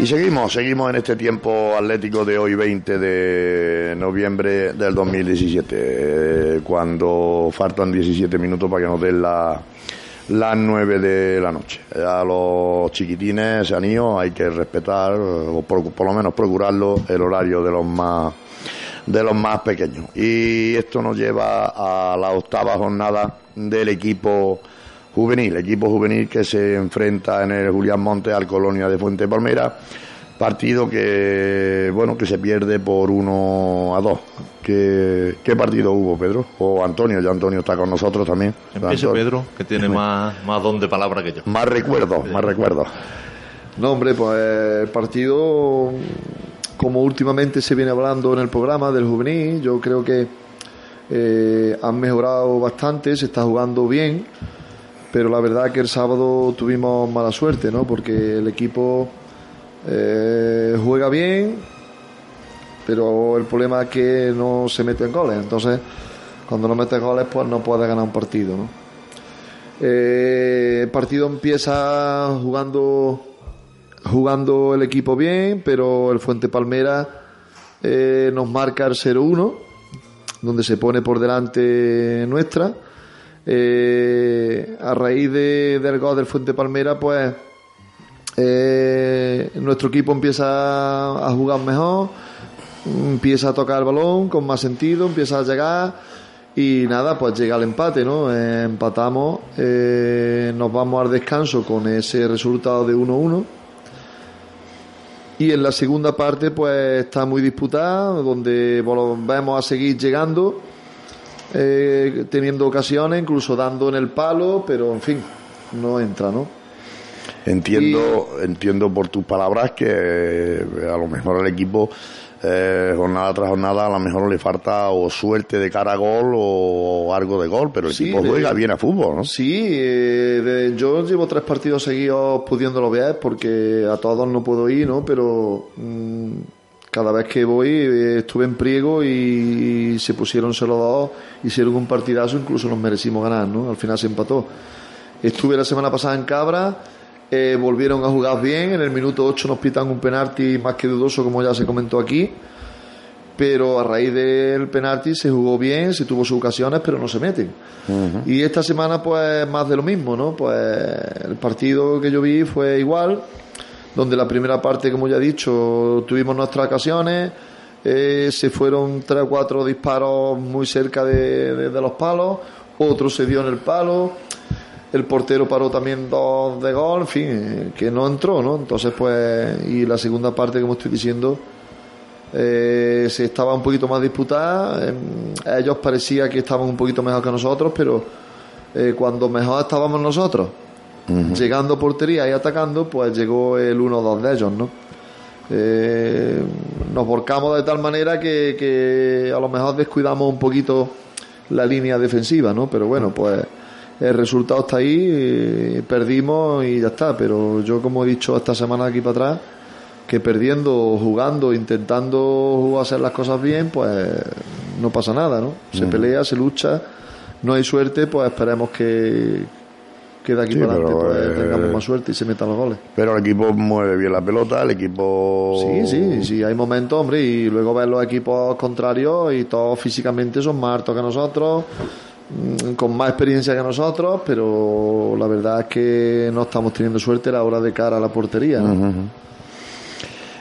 Seguimos, seguimos en este tiempo atlético de hoy 20 de noviembre del 2017, eh, cuando faltan 17 minutos para que nos den la- las 9 de la noche. A los chiquitines han ido, hay que respetar, o por, por lo menos procurarlo, el horario de los más de los más pequeños. Y esto nos lleva a la octava jornada del equipo juvenil, equipo juvenil que se enfrenta en el Julián Montes al Colonia de Fuente Palmera, partido que bueno que se pierde por 1 a 2. ¿Qué, qué partido hubo, Pedro? O Antonio, ya Antonio está con nosotros también. Empiece Antonio. Pedro, que tiene más, más don de palabra que yo. Más recuerdos, más recuerdos. No, hombre, pues el partido, como últimamente se viene hablando en el programa del juvenil, yo creo que eh, han mejorado bastante, se está jugando bien, pero la verdad que el sábado tuvimos mala suerte, ¿no? Porque el equipo eh, juega bien, pero el problema es que no se meten goles, entonces cuando no metes goles pues no puedes ganar un partido, ¿no? Eh, el partido empieza jugando jugando el equipo bien, pero el Fuente Palmera eh, nos marca el 0-1, donde se pone por delante nuestra. Eh, a raíz de, del gol del Fuente Palmera, pues eh, nuestro equipo empieza a jugar mejor, empieza a tocar el balón con más sentido, empieza a llegar y nada, pues llega el empate, ¿no? Eh, empatamos, nos vamos al descanso con ese resultado de 1-1. Y en la segunda parte, pues está muy disputada, donde volvemos a seguir llegando, eh, teniendo ocasiones, incluso dando en el palo, pero en fin, no entra, ¿no? Entiendo, entiendo por tus palabras que eh, a lo mejor el equipo eh, jornada tras jornada a lo mejor le falta o suerte de cara a gol o algo de gol, pero el Sí, equipo juega bien a fútbol, ¿no? Sí, eh, de- yo llevo tres partidos seguidos pudiéndolo ver porque a todos no puedo ir, ¿no? Pero mm, cada vez que voy eh, estuve en Priego y, se pusieron solo dos, hicieron un partidazo, incluso nos merecimos ganar, ¿no? Al final se empató. Estuve la semana pasada en Cabra, eh, volvieron a jugar bien, en el minuto 8 nos pitan un penalti más que dudoso como ya se comentó aquí pero a raíz del penalti se jugó bien, se tuvo sus ocasiones, pero no se meten. Y esta semana, pues más de lo mismo, ¿no? Pues el partido que yo vi fue igual, donde la primera parte, como ya he dicho, tuvimos nuestras ocasiones, eh, se fueron tres o cuatro disparos muy cerca de, los palos, otro se dio en el palo, el portero paró también dos de gol, en fin, que no entró, ¿no? Entonces, pues, y la segunda parte, como estoy diciendo, eh, se estaba un poquito más disputada. em, a ellos parecía que estaban un poquito mejor que nosotros, pero eh, cuando mejor estábamos nosotros, llegando a portería y atacando, pues llegó el 1-2 de ellos, ¿no? Eh, nos volcamos de tal manera que, que a lo mejor descuidamos un poquito la línea defensiva, ¿no? Pero bueno, pues el resultado está ahí, eh, perdimos y ya está. Pero yo, como he dicho esta semana aquí para atrás, que perdiendo, jugando, intentando hacer las cosas bien, pues no pasa nada, ¿no? Se pelea, se lucha, no hay suerte, pues esperemos que, que de aquí Sí, para adelante pues, eh, tengamos más suerte y se metan los goles. Pero el equipo mueve bien la pelota, el equipo... Sí, sí, sí, hay momentos, hombre, y luego ver los equipos contrarios y todos físicamente son más altos que nosotros, mm, con más experiencia que nosotros, pero la verdad es que no estamos teniendo suerte a la hora de cara a la portería.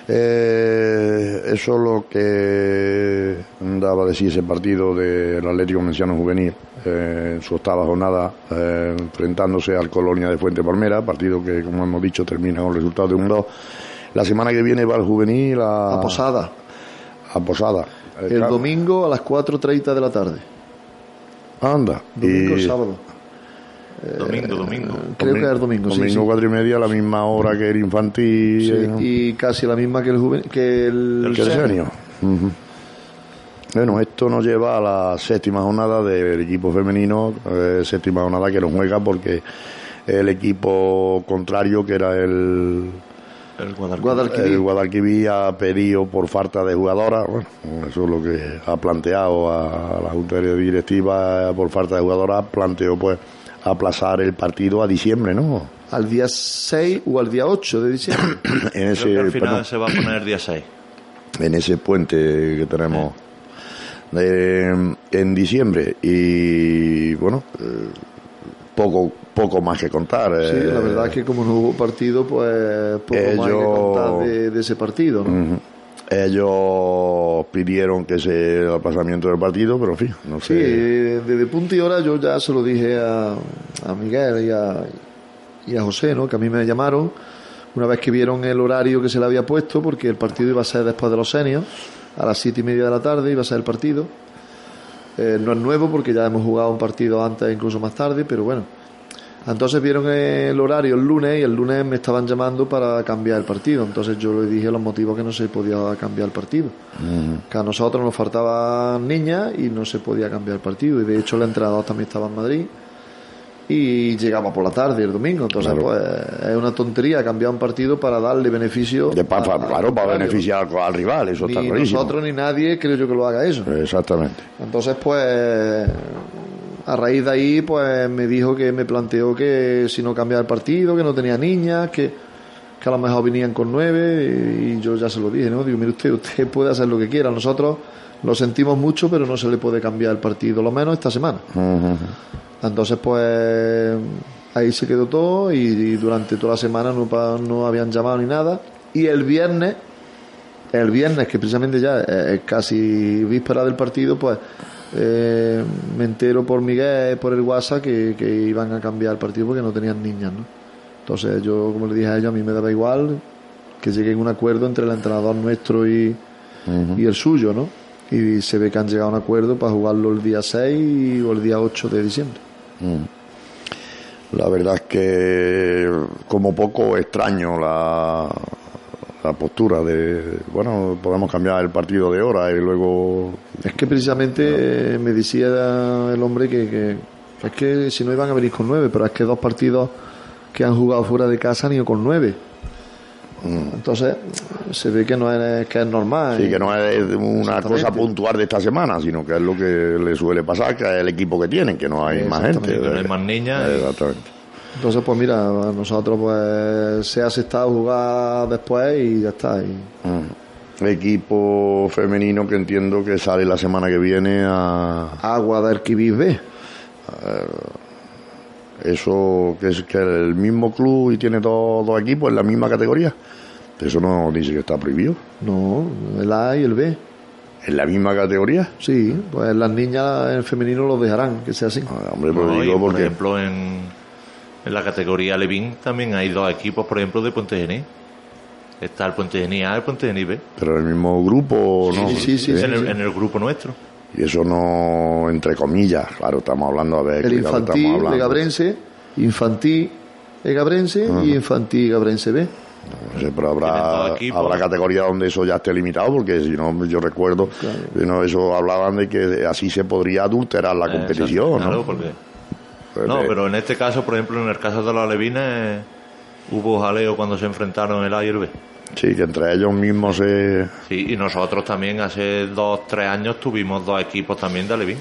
Eh, eso es lo que daba a decir ese partido del Atlético Menciano Juvenil eh, en su octava jornada eh, enfrentándose al Colonia de Fuente Palmera, partido que como hemos dicho termina con el resultado de un 2. La semana que viene va el Juvenil a, A Posada, a Posada. El domingo a las 4.30 de la tarde. Anda. Domingo y- sábado. Domingo, domingo. Creo que es el domingo, sí, Domingo sí. cuatro y media, a la misma hora que el infantil. Sí, eh, y casi la misma que el juvenil, que el, que el senior. senior. Ujú. Bueno, esto nos lleva a la séptima jornada del equipo femenino, eh, séptima jornada que nos juega porque el equipo contrario, que era el, El Guadalquivir. Guadalquivir. el Guadalquivir, ha pedido por falta de jugadoras, bueno, eso es lo que ha planteado a la Junta Directiva, por falta de jugadoras, planteó pues aplazar el partido a diciembre, ¿no? Al día 6 o al día 8 de diciembre. En Creo ese, que al final perdón, se va a poner día 6. en ese puente que tenemos eh, en diciembre y bueno eh, poco poco más que contar Sí, eh, la verdad es que como no hubo partido, pues poco más que contar de, de ese partido. ¿no? Ellos pidieron que se el aplazamiento del partido pero en fin no Sí, sé eh, desde punto y hora yo ya se lo dije a, a Miguel y a, y a José, ¿no? que a mí me llamaron una vez que vieron el horario que se le había puesto, porque el partido iba a ser después de los senios, a las siete y media de la tarde iba a ser el partido. Eh, no es nuevo porque ya hemos jugado un partido antes, incluso más tarde, pero bueno. Entonces vieron el horario el lunes y el lunes me estaban llamando para cambiar el partido. Entonces yo les dije los motivos que no se podía cambiar el partido. Que a nosotros nos faltaban niñas y no se podía cambiar el partido. Y de hecho el entrenador también estaba en Madrid y llegaba por la tarde el domingo. Entonces Claro. pues es una tontería cambiar un partido para darle beneficio. de pa- a- claro para beneficiar al, al rival eso está Ni nosotros ni nadie creo yo que lo haga eso. exactamente Entonces, pues, a raíz de ahí, pues me dijo que me planteó que si no cambiaba el partido, que no tenía niñas, que, que a lo mejor venían con nueve, y yo ya se lo dije, ¿no? Digo, mire usted, usted puede hacer lo que quiera, nosotros lo sentimos mucho, pero no se le puede cambiar el partido, lo menos esta semana. Entonces, pues, ahí se quedó todo, y, y durante toda la semana no, no habían llamado ni nada, y el viernes el viernes, que precisamente ya es casi víspera del partido, pues eh, me entero por Miguel, por el WhatsApp, que, que iban a cambiar el partido porque no tenían niñas, ¿no? Entonces yo, como le dije a ellos, a mí me daba igual que lleguen a un acuerdo entre el entrenador nuestro y, y el suyo, ¿no? Y se ve que han llegado a un acuerdo para jugarlo el día 6 o el día 8 de diciembre. La verdad es que como poco extraño la, esa postura de, bueno, podemos cambiar el partido de hora y luego... Es que precisamente me decía el hombre que, que- que es que si no iban a venir con nueve, pero es que dos partidos que han jugado fuera de casa han ido con nueve. Entonces se ve que no es, que es normal. Sí, que no es una cosa puntual de esta semana, sino que es lo que le suele pasar, que es el equipo que tienen, que no hay más gente. Exactamente. Que no hay más niñas Exactamente. Entonces, pues mira, a nosotros pues se ha aceptado jugar después y ya está. y- Mm. Equipo femenino que entiendo que sale la semana que viene a Agua de Arquibis B. eso que es que el mismo club y tiene dos, dos equipos en la misma categoría. Eso no dice que está prohibido. No, el A y el B. En la misma categoría. Sí, pues las niñas en femenino los dejarán, que sea así. Ah, hombre, pues No, y, digo por porque ejemplo, en, en la categoría Levín también hay dos equipos, por ejemplo, de Puente Genil. Está el Puente Genil A y el Puente Genil B. pero en el mismo grupo no. Sí, sí, sí, en, el, en el grupo nuestro. Y eso no, entre comillas, claro, estamos hablando a ver. El infantil de. Gabrense, infantil de Gabrense y infantil Gabrense B. No sé, pero habrá, habrá categorías donde eso ya esté limitado, porque si no, yo recuerdo, si no, eso hablaban de que así se podría adulterar la Eh, competición, claro, ¿no? porque- Pues, no, eh, pero en este caso, por ejemplo, en el caso de los Levines, hubo jaleo cuando se enfrentaron el A y el B. Sí, que entre ellos mismos se... Sí, y nosotros también hace dos, tres años tuvimos dos equipos también de Alevín.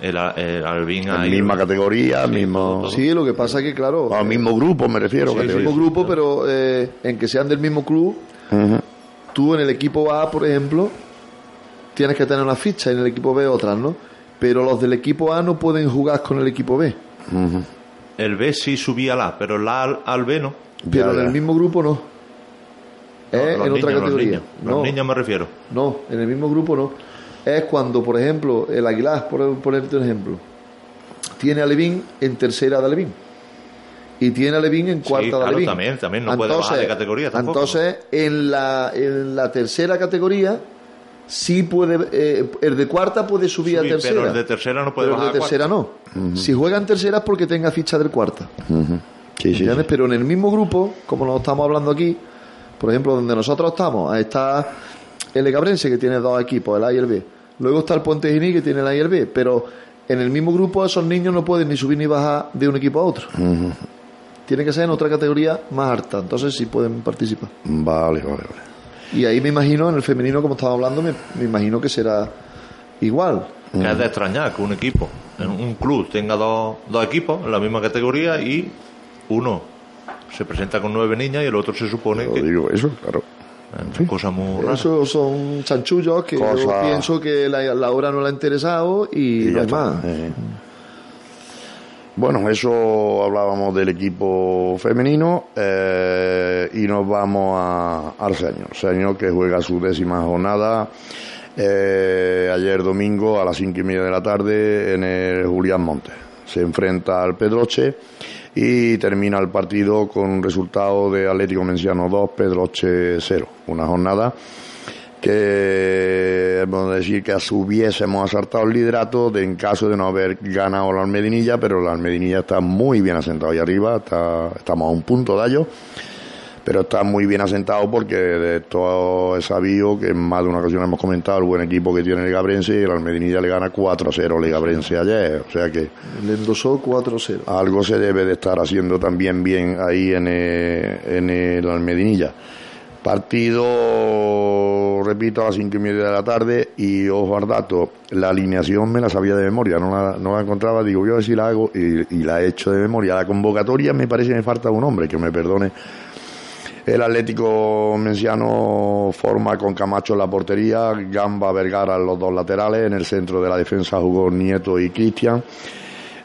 El, A- el En ahí. misma categoría, mismo... todo. Sí, lo que pasa que, claro, Al mismo grupo me refiero. el categoría. mismo grupo, pero eh, en que sean del mismo club, Ujú. tú en el equipo A, por ejemplo, tienes que tener una ficha y en el equipo B otras, ¿no? Pero los del equipo A no pueden jugar con el equipo B. El B sí subía al A, pero el A al, al B no. Pero Ya, en el mismo grupo no. No, Es los en otra niños, los categoría. niños. Los no, niños me refiero. no, en el mismo grupo no. Es cuando, por ejemplo, el Aguilar, por ponerte un ejemplo, tiene a Levín en tercera de Alevín. Y tiene a Levín en cuarta de claro, Alevín. también, también no puede bajar de categoría tampoco. Entonces, en la, en la tercera categoría, sí puede, eh, el de cuarta puede subir, Subir, a tercera. pero el de tercera no puede pero el bajar a tercera no. Si juega en tercera es porque tenga ficha del cuarta. Ujú. Sí, sí, ¿Entiendes? sí. Pero en el mismo grupo, como lo estamos hablando aquí, por ejemplo, donde nosotros estamos, ahí está el Egabrense, que tiene dos equipos, el A y el B. Luego está el Puente Giní, que tiene el A y el B. Pero en el mismo grupo esos niños no pueden ni subir ni bajar de un equipo a otro. Tiene que ser en otra categoría más alta. Entonces sí pueden participar. Vale, vale, vale. Y ahí me imagino, en el femenino, como estaba hablando, me, me imagino que será igual. Que es de extrañar que un equipo, en un club, tenga dos, dos equipos en la misma categoría y uno se presenta con nueve niñas y el otro se supone Yo que digo eso, claro. una cosa muy rara. Eso son chanchullos que yo Cosa- pienso que la, la obra no le ha interesado y, Y no hay más. Eh. Bueno, eso hablábamos del equipo femenino eh, y nos vamos a, al señor. Señor que juega su décima jornada eh, ayer domingo a las cinco y media de la tarde en el Julián Montes. Se enfrenta al Pedroche y termina el partido con un resultado de Atlético Menciano 2, Pedroche 0. Una jornada que vamos a decir que hubiésemos asaltado el liderato de, en caso de no haber ganado la Almedinilla, pero la Almedinilla está muy bien asentado ahí arriba, está, estamos a un punto de ello, pero está muy bien asentado porque de esto he sabido que en más de una ocasión hemos comentado el buen equipo que tiene el Gabrense y la Almedinilla le gana 4-0 al Gabrense ayer, o sea que Le endosó 4-0. algo se debe de estar haciendo también bien ahí en el, en el Almedinilla. Partido, repito, a las cinco y media de la tarde y ojo al dato, la alineación me la sabía de memoria, no la, encontraba, digo, voy a ver si la hago y, y la he hecho de memoria. La convocatoria me parece que me falta un hombre, que me perdone. El Atlético Menciano forma con Camacho en la portería, Gamba Vergara en los dos laterales, en el centro de la defensa jugó Nieto y Cristian.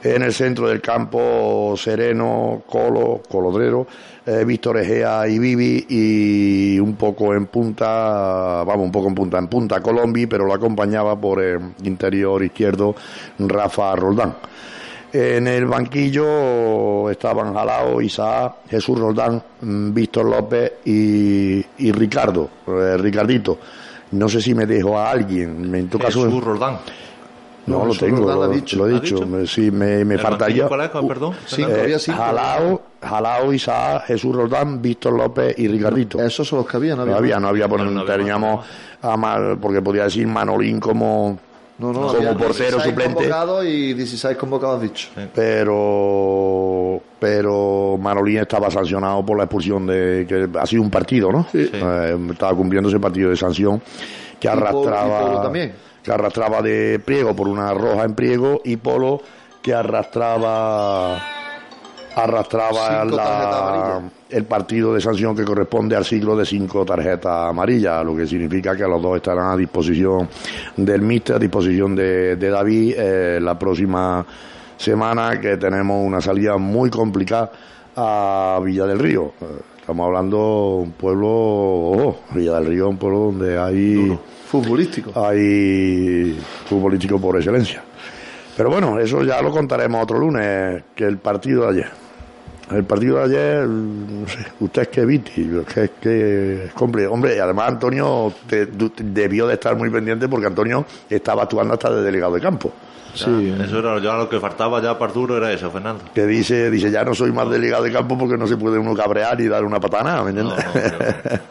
En el centro del campo, Sereno, Colo, Colodrero, eh, Víctor Egea y Vivi y un poco en punta, vamos, un poco en punta, en punta Colombi, pero lo acompañaba por el interior izquierdo Rafa Roldán. En el banquillo estaban Jalao, Isaac, Jesús Roldán, mm, Víctor López y, y Ricardo, eh, Ricardito. No sé si me dejo a alguien, en tu caso Jesús Roldán. No, No, lo tengo, lo dicho. lo he ¿Ha dicho. dicho? Me- Sí, me, me ¿El faltaría. ¿Cuál, perdón? Sí, había Eh. Jalao, Jalao, Isaac, Jesús Roldán, Víctor López y Ricardito. Esos son los que había, no No había, no había, por- No, no había teníamos a Mar- porque podía decir Manolín como, No, no, como había portero 16 suplente, convocados y 16 convocados dicho. pero pero Manolín estaba sancionado por la expulsión de que ha sido un partido, ¿no? Eh, estaba cumpliendo ese partido de sanción que Polo- arrastraba y Polo también. Que arrastraba de Priego por una roja en Priego y Polo que arrastraba arrastraba la- el partido de sanción que corresponde al ciclo de cinco tarjetas amarillas, lo que significa que los dos estarán a disposición del míster, a disposición de, de David eh, la próxima semana que tenemos una salida muy complicada a Villa del Río. Eh, Estamos hablando de un pueblo, ojo, Villa del Río un pueblo donde hay Futbolístico. hay futbolístico por excelencia. Pero bueno, eso ya lo contaremos otro lunes, que el partido de ayer. El partido de ayer, no sé, usted es que Viti, que es que es. Hombre, además Antonio te- du- debió de estar muy pendiente porque Antonio estaba actuando hasta de delegado de campo. Ya, Eso era ya lo que faltaba ya para Arturo, era eso, Fernando. Que dice, dice, ya no soy más delegado de campo porque no se puede uno cabrear y dar una patada, ¿me No, entiendes?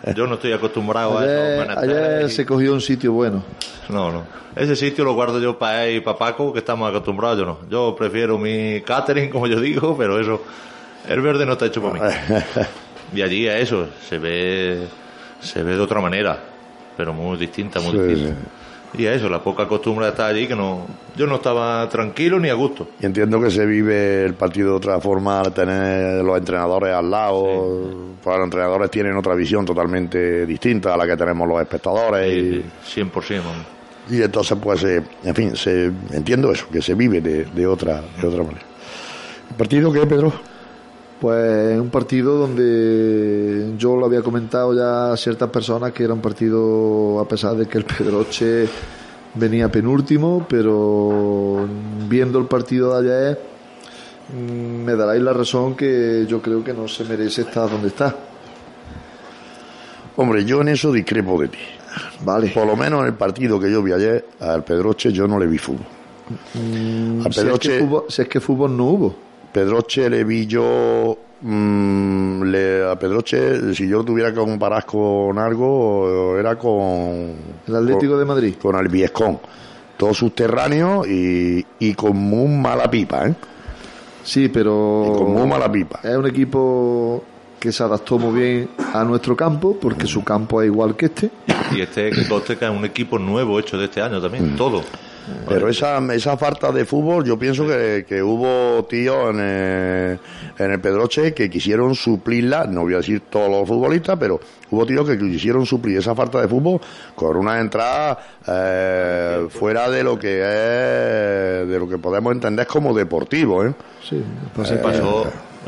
no, yo, yo no estoy acostumbrado a Ayer, eso. menesteres ayer se cogió un sitio bueno. No, no. Ese sitio lo guardo yo para él y para Paco, que estamos acostumbrados, yo no. Yo prefiero mi catering, como yo digo, pero eso, el verde no está hecho para mí. Y allí a eso, se ve, se ve de otra manera, pero muy distinta, muy Sí, distinta. Y a eso, la poca costumbre de estar allí, que no, yo no estaba tranquilo ni a gusto. Y entiendo que se vive el partido de otra forma al tener los entrenadores al lado. Pues los entrenadores tienen otra visión totalmente distinta a la que tenemos los espectadores. Sí, sí, 100%. vamos. Y, y entonces, pues, eh, en fin, se, entiendo eso, que se vive de, de otra, de otra manera. ¿El partido qué, Pedro? Pues un partido donde yo lo había comentado ya a ciertas personas que era un partido, a pesar de que el Pedroche venía penúltimo, pero viendo el partido de ayer mm, me daréis la razón que yo creo que no se merece estar donde está. Hombre, yo en eso discrepo de ti. Vale. Por lo menos en el partido que yo vi ayer, al Pedroche yo no le vi fútbol. Al Si es, que Pedroche, fútbol, si es que fútbol no hubo. Pedroche le vi yo. mm, le- a Pedroche, si yo lo tuviera que comparar con algo, era con. El Atlético con- de Madrid. Con el Viescón. Todo subterráneo y, y con muy mala pipa, ¿eh? Sí, pero Y con muy mala pipa. es un equipo que se adaptó muy bien a nuestro campo, porque su campo es igual que este. Y este que es un equipo nuevo hecho de este año Mm. también, todo. Pero esa, esa falta de fútbol, yo pienso que, que hubo tíos en el, en el Pedroche que quisieron suplirla, no voy a decir todos los futbolistas, pero hubo tíos que quisieron suplir esa falta de fútbol con una entrada eh, fuera de lo que es, de lo que podemos entender como deportivo, ¿eh? Sí, Se pasó,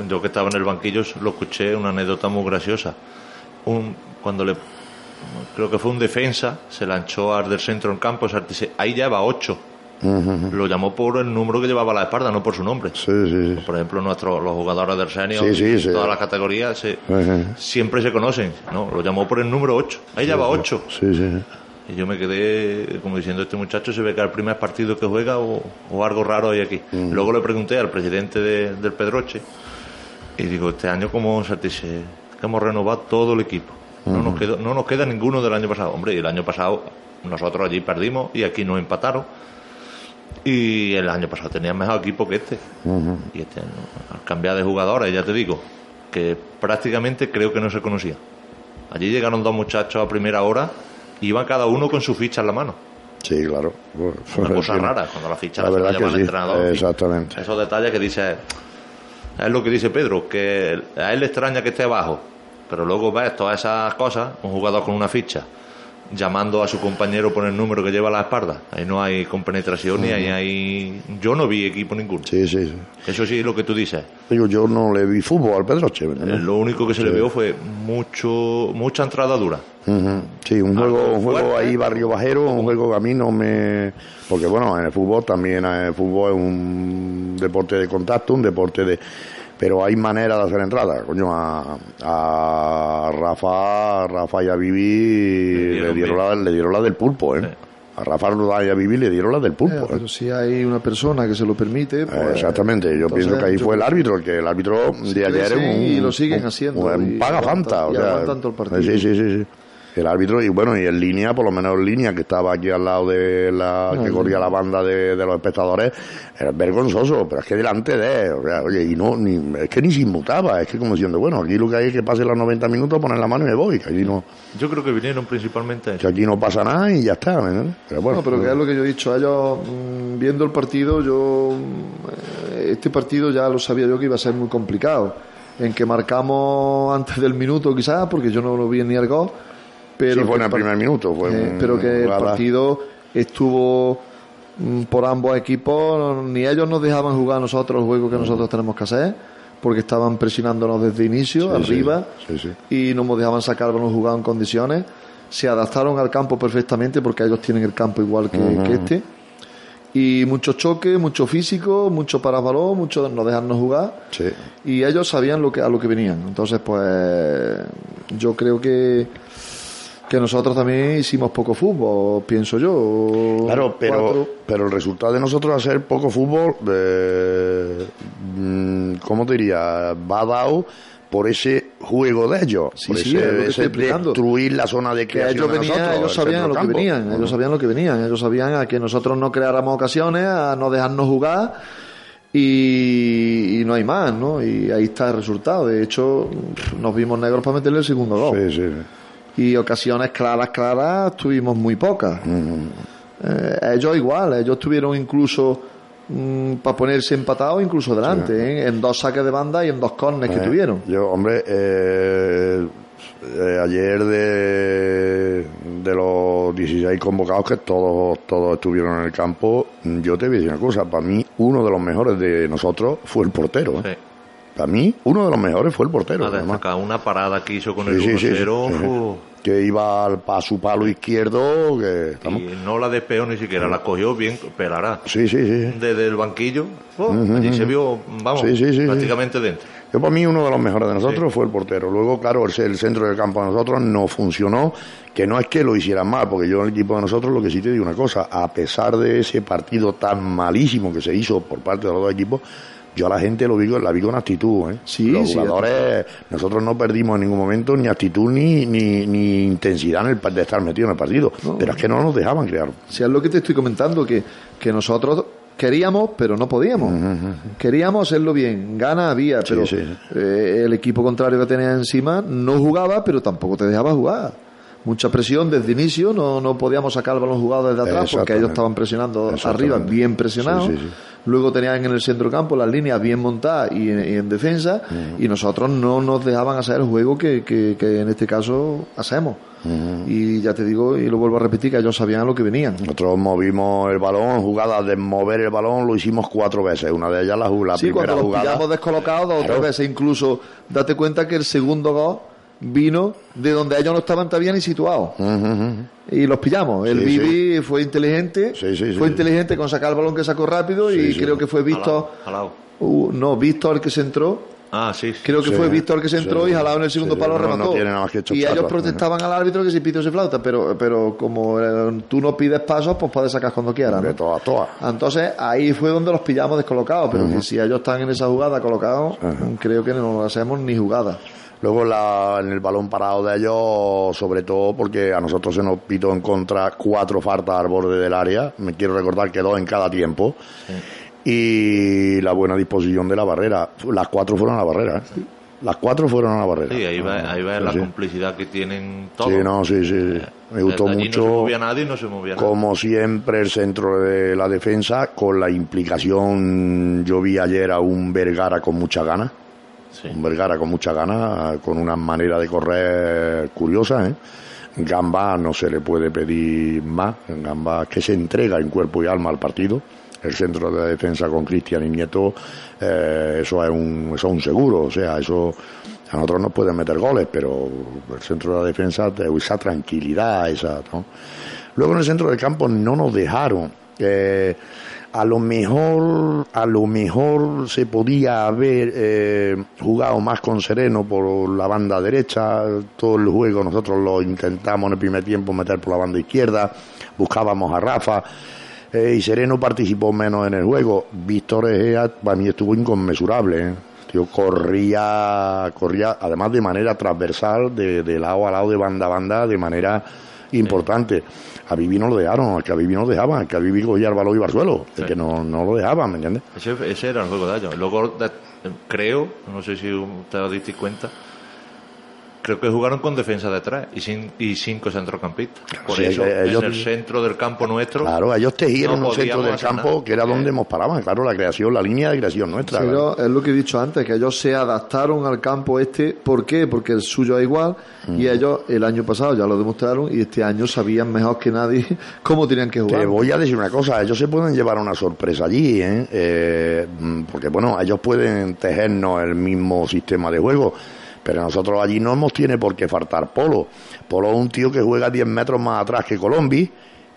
yo que estaba en el banquillo lo escuché, una anécdota muy graciosa. Un, cuando le, creo que fue un defensa, se lanzó al del centro en campo, ahí lleva ocho. Lo llamó por el número que llevaba a la espalda, no por su nombre. Sí, sí, sí. Por ejemplo, nuestros los jugadores del senior, todas las categorías, se- siempre se conocen. No, lo llamó por el número 8. Ahí lleva 8. Sí, sí. Y yo me quedé como diciendo, este muchacho se ve que el primer partido que juega o, o algo raro hay aquí. Luego le pregunté al presidente de- del Pedroche y digo, este año como se dice que hemos renovado todo el equipo. No, nos quedó, no nos queda ninguno del año pasado. Hombre, y el año pasado nosotros allí perdimos y aquí nos empataron. Y el año pasado tenían mejor equipo que este. Y este al cambiar de jugadores, ya te digo, que prácticamente creo que no se conocía. Allí llegaron dos muchachos a primera hora y iban cada uno con su ficha en la mano. Sí, claro. Una cosa rara, cuando la ficha La la, verdad lleva que sí, entrenador. exactamente. Esos detalles que dice, es lo que dice Pedro, que a él le extraña que esté abajo, pero luego ves todas esas cosas, un jugador con una ficha, llamando a su compañero por el número que lleva a la espalda. Ahí no hay compenetración ni ahí hay... Yo no vi equipo ninguno. Sí, sí, sí. Eso sí es lo que tú dices. Digo, yo no le vi fútbol al Pedroche. ¿me Eh, entiendes? Lo único que se le vio fue mucho mucha entrada dura. Sí, un juego, Algo un juego fuerte. ahí barrio bajero, un juego que a mí no me... Porque bueno, en el fútbol también, eh, el fútbol es un deporte de contacto, un deporte de... Pero hay manera de hacer entrada, coño, a, a Rafa, Rafa y a Vivi le dieron la, le dieron la del pulpo, ¿eh? A Rafa y a Vivi le dieron la del pulpo. Eh, ¿eh? pero si hay una persona que se lo permite. Eh, pues, Exactamente, yo entonces, pienso que ahí yo fue el árbitro, que el árbitro Sí, de ayer un. y lo siguen un- haciendo, Un y paga fanta, aguantan- o y sea. el partido. Sí, sí, sí, sí. El árbitro, y bueno, y en línea, por lo menos en línea, que estaba aquí al lado de la. que Ah, corría sí. la banda de, de los espectadores, era vergonzoso, pero es que delante de. O sea, oye, y no, ni, es que ni se inmutaba, es que como diciendo, bueno, aquí lo que hay es que pase los 90 minutos, poner la mano y me voy, que aquí no, Yo creo que vinieron principalmente a que eso. aquí no pasa nada y ya está, ¿me entiendes? Pero bueno, no, pero que es lo que yo he dicho. Ellos, mm, viendo el partido, yo. mm, Este partido ya lo sabía yo que iba a ser muy complicado. En que marcamos antes del minuto, quizás, porque yo no lo vi ni el gol. Pero sí, fue en el primer minuto. Fue eh, un- pero que el partido estuvo mm, por ambos equipos, ni ellos nos dejaban jugar a nosotros el juego que nosotros tenemos que hacer, porque estaban presionándonos desde inicio, Sí, arriba, sí, sí, y no nos dejaban sacar el balón jugado en condiciones. Se adaptaron al campo perfectamente porque ellos tienen el campo igual que, este. Y mucho choque, mucho físico, mucho para balón, mucho no dejarnos jugar Sí. y ellos sabían lo que a lo que venían entonces pues yo creo que que nosotros también hicimos poco fútbol pienso yo Claro, pero, Cuatro. pero el resultado de nosotros hacer poco fútbol, eh, mm, ¿cómo te diría? Va dado por ese juego de ellos, Sí, por sí, ese, es ese destruir la zona de que creación ellos venían, nosotros, ellos el sabían a lo que venían, ellos sabían lo que venían, ellos sabían a que nosotros no creáramos ocasiones, a no dejarnos jugar y, y no hay más, ¿no? Y ahí está el resultado. De hecho, nos vimos negros para meterle el segundo gol. Sí, sí. Y ocasiones claras, claras, tuvimos muy pocas. Eh, ellos igual, ellos tuvieron incluso para ponerse empatados, incluso delante, ¿eh? en dos saques de banda y en dos corners que Eh, tuvieron. Yo, hombre, eh, eh, ayer de, de los 16 convocados, que todos, todos estuvieron en el campo, yo te voy a decir una cosa, para mí uno de los mejores de nosotros fue el portero. ¿eh? Sí. Para mí uno de los mejores fue el portero. A además. destacar una parada que hizo con Sí, el sí, 1-0. sí, sí. fu- Que iba al, a su palo izquierdo, que estamos- Y no la despeó ni siquiera, la cogió bien, pelará. Sí, sí, sí. Desde el banquillo, Ujú, allí se vio, vamos, prácticamente dentro. Yo para mí uno de los mejores de nosotros fue el portero. Luego, claro, el, el centro del campo de nosotros no funcionó, que no es que lo hicieran mal, porque yo en el equipo de nosotros lo que sí te digo una cosa, a pesar de ese partido tan malísimo que se hizo por parte de los dos equipos, yo a la gente lo con- la vi con actitud. ¿eh? Sí, los sí, jugadores, nosotros no perdimos en ningún momento ni actitud ni, ni, ni intensidad en el, de estar metido en el partido, pero es que no nos dejaban crear. Si es lo que te estoy comentando, que, que nosotros queríamos, pero no podíamos. Queríamos hacerlo bien, gana había, pero sí. eh, el equipo contrario que tenía encima no jugaba, pero tampoco te dejaba jugar. Mucha presión desde inicio, no, no podíamos sacar el balón jugado desde atrás porque ellos estaban presionando arriba, bien presionados. Sí. Luego tenían en el centro campo las líneas bien montadas y en, y en defensa, y nosotros no nos dejaban hacer el juego que, que- que en este caso hacemos. Y ya te digo, y lo vuelvo a repetir, que ellos sabían a lo que venían. Nosotros movimos el balón, jugadas de mover el balón, lo hicimos cuatro veces. Una de ellas la, la Sí, primera cuando los jugada. pillamos descolocados dos o tres veces, incluso date cuenta que el segundo gol vino de donde ellos no estaban todavía ni situados. Y los pillamos. El Sí, Bibi fue inteligente, Sí, sí, sí, fue sí. inteligente con sacar el balón que sacó rápido y Sí, sí. creo que fue Víctor, Jalao. uh, no, Víctor el que se entró. Ah, sí. Creo que Sí, fue Víctor el que se entró sí, y jalado en el segundo sí, palo no- no remató. tiene nada más que echar y ellos protestaban al árbitro que si pito se flauta, pero, pero como eh, tú no pides pasos, pues puedes sacar cuando quieras. ¿no? De. Entonces ahí fue donde los pillamos descolocados, pero que si ellos están en esa jugada colocados, creo que no hacemos ni jugada. Luego la- en el balón parado de ellos, sobre todo porque a nosotros se nos pitó en contra cuatro faltas al borde del área. Me quiero recordar que dos en cada tiempo. Y la buena disposición de la barrera. Las cuatro fueron a la barrera. ¿eh? Las cuatro fueron a la barrera. Sí, ahí va, ahí va Sí, la sí. complicidad que tienen todos. Sí, no, sí, sí. Me gustó Allí mucho. No se movía nadie y no se movía nadie. Como siempre, el centro de la defensa, con la implicación, yo vi ayer a un Vergara con mucha ganas, Un Vergara con mucha ganas, con una manera de correr curiosa, ¿eh? Gamba no se le puede pedir más, Gamba que se entrega en cuerpo y alma al partido. El centro de defensa con Cristian y Nieto, eh, eso es un, eso es un seguro, o sea, eso a nosotros nos pueden meter goles, pero el centro de la defensa, esa tranquilidad, esa, ¿no? Luego en el centro del campo no nos dejaron. Eh, a lo mejor, a lo mejor se podía haber eh, jugado más con Sereno por la banda derecha. Todo el juego nosotros lo intentamos en el primer tiempo meter por la banda izquierda. buscábamos a Rafa. eh, y Sereno participó menos en el juego. Víctor Egea para mí estuvo inconmensurable. ¿eh? Tío, corría, corría además de manera transversal, de, de lado a lado, de banda a banda, de manera importante. A Vivi no lo dejaron, al que a Vivi no lo dejaban, al que a Vivi balón y iba al suelo, el Sí. que no, no lo dejaban, ¿me entiendes? Ese, ese era el juego de ellos. Luego, de- creo, no sé si te os disteis cuenta, creo que jugaron con defensa de tres y, sin, y cinco centrocampistas. Por Sí, eso, ellos- en el centro del campo nuestro. Claro, ellos tejieron no un centro del campo nada. que era donde nos paraban, claro, la creación, la línea de creación nuestra. Sí, claro. yo- es lo que he dicho antes, que ellos se adaptaron al campo este. ¿Por qué? Porque el suyo es igual y ellos el año pasado ya lo demostraron y este año sabían mejor que nadie cómo tenían que jugar. Te voy a decir una cosa, ellos se pueden llevar una sorpresa allí, ¿eh? Eh, mm, porque bueno, ellos pueden tejernos el mismo sistema de juego, pero nosotros allí no nos tiene por qué faltar Polo. Polo es un tío que juega 10 metros más atrás que Colombi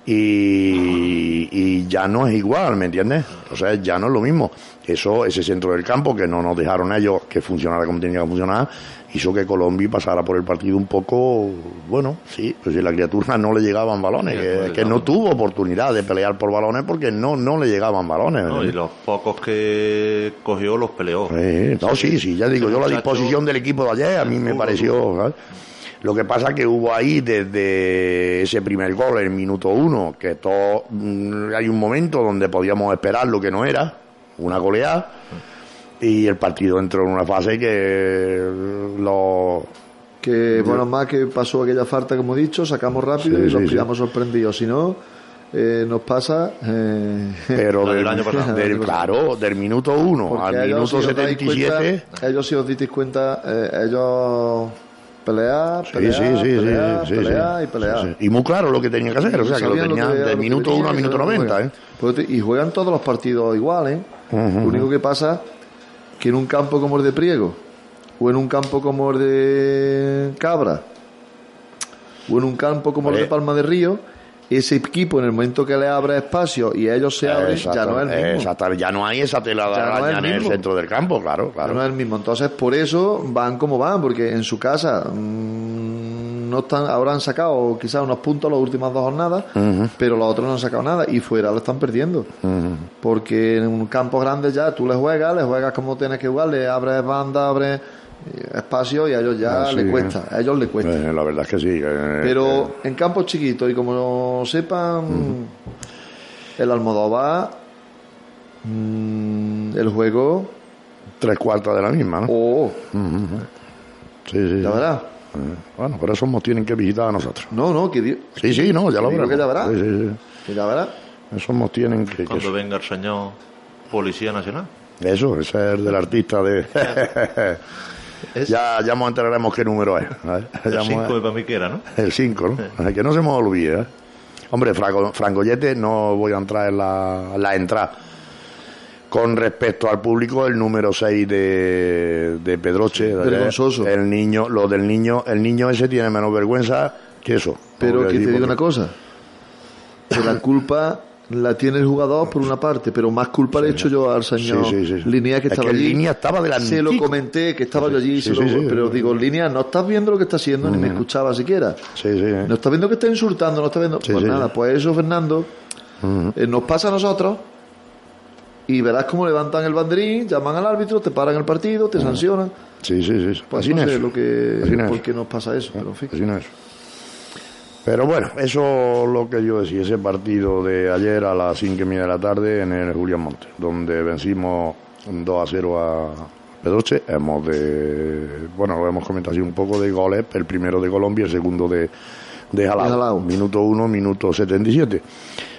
y, y ya no es igual, ¿me entiendes? O sea, ya no es lo mismo. Eso, ese centro del campo que no nos dejaron ellos que funcionara como tenía que funcionar, hizo que Colombi pasara por el partido un poco, bueno, sí, pues si la criatura no le llegaban balones, Sí, que, que no tuvo oportunidad de pelear por balones porque no, no le llegaban balones. ¿me No, y entiendes? los pocos que cogió los peleó. Sí, no, sí, sí, ya digo, yo la disposición del equipo de ayer a mí me pareció. ¿sabes? Lo que pasa que hubo ahí desde ese primer gol, el minuto uno, que todo, mm, hay un momento donde podíamos esperar lo que no era, una goleada, y el partido entró en una fase que lo... Que bueno, más que pasó aquella falta, como he dicho, sacamos rápido Sí, y nos sí, sí. quedamos sorprendidos. Si no, eh, nos pasa. eh, Pero del del, año pasado. del- claro, del minuto uno porque al ellos, minuto si os dais 77... cuenta, ellos, si os disteis cuenta, eh, ellos pelear, pelear, sí, sí, sí, pelear, sí, pelear sí. y pelear. Sí, sí. Y muy claro lo que tenía que hacer, o sea, que lo Sabían tenía que- del lo que minuto tenía 1 al y minuto sabían lo que 90, ¿eh? juegan. Pues Y juegan todos los partidos igual, ¿eh? Lo único que pasa que en un campo como el de Priego, o en un campo como el de Cabra, o en un campo como el de Eh. Palma de Río, ese equipo en el momento que le abre espacio y ellos se abren, ya no es el mismo. Exactamente, ya no hay esa tela de no araña en el centro del campo, claro, Ya claro. no es el mismo. Entonces, por eso van como van, porque en su casa mm, no están, han sacado quizás unos puntos las últimas dos jornadas, pero los otros no han sacado nada y fuera lo están perdiendo. Porque en un campo grande ya tú le juegas, le juegas como tienes que jugar, le abres banda, abres eh, espacio y a ellos ya Ah, sí, le cuesta, a ellos le cuesta. Eh, la verdad es que sí. eh, Pero en campos chiquitos y como sepan, el Almodóvar, mm, el juego, tres cuartas de la misma, ¿no? oh, Sí, sí. ya sí. Eh, Bueno, por eso nos tienen que visitar a nosotros. No, no, que, di- Sí, sí, no, ya lo veremos. que ya verá. Sí, sí, que ya verás. sí. Eso nos tienen que... que- Cuando venga el señor Policía Nacional. Eso, ese es el del artista de... ya, ya nos enteraremos qué número es. El Ya 5 hemos- para mí que era, ¿no? El 5, ¿no? Que no se me olvide, ¿eh? Hombre, Franco, Frangollete, no voy a entrar en la, la entrada. Con respecto al público, el número 6 de, de Pedroche, Vergonzoso. el niño, lo del niño, el niño ese tiene menos vergüenza que eso. Pero que te digo porque- una cosa, que la culpa la tiene el jugador por una parte, pero más culpa le he hecho yo al señor Sí, sí, sí. Línea que Es estaba que allí. Línea estaba delantico. Se lo comenté, que estaba yo allí, se lo- pero digo, Línea, no estás viendo lo que está haciendo, ni me escuchaba siquiera. Sí, sí. No está viendo que está insultando, no está viendo. Pues nada, pues eso, Fernando, eh, nos pasa a nosotros y verás cómo levantan el banderín, llaman al árbitro, te paran el partido, te sancionan. Sí, sí, sí. Pues Así no no sé es. lo que, Así no es. por qué nos pasa eso, pero en fin. Así no es. Pero bueno, eso es lo que yo decía, ese partido de ayer a las cinco y media de la tarde en el Julián Monte, donde vencimos 2 a 0 a Pedroche. Hemos de, bueno, lo hemos comentado así un poco de goles, el primero de Colombia, el segundo de, de Jalao. Jalao. Minuto 1, minuto 77.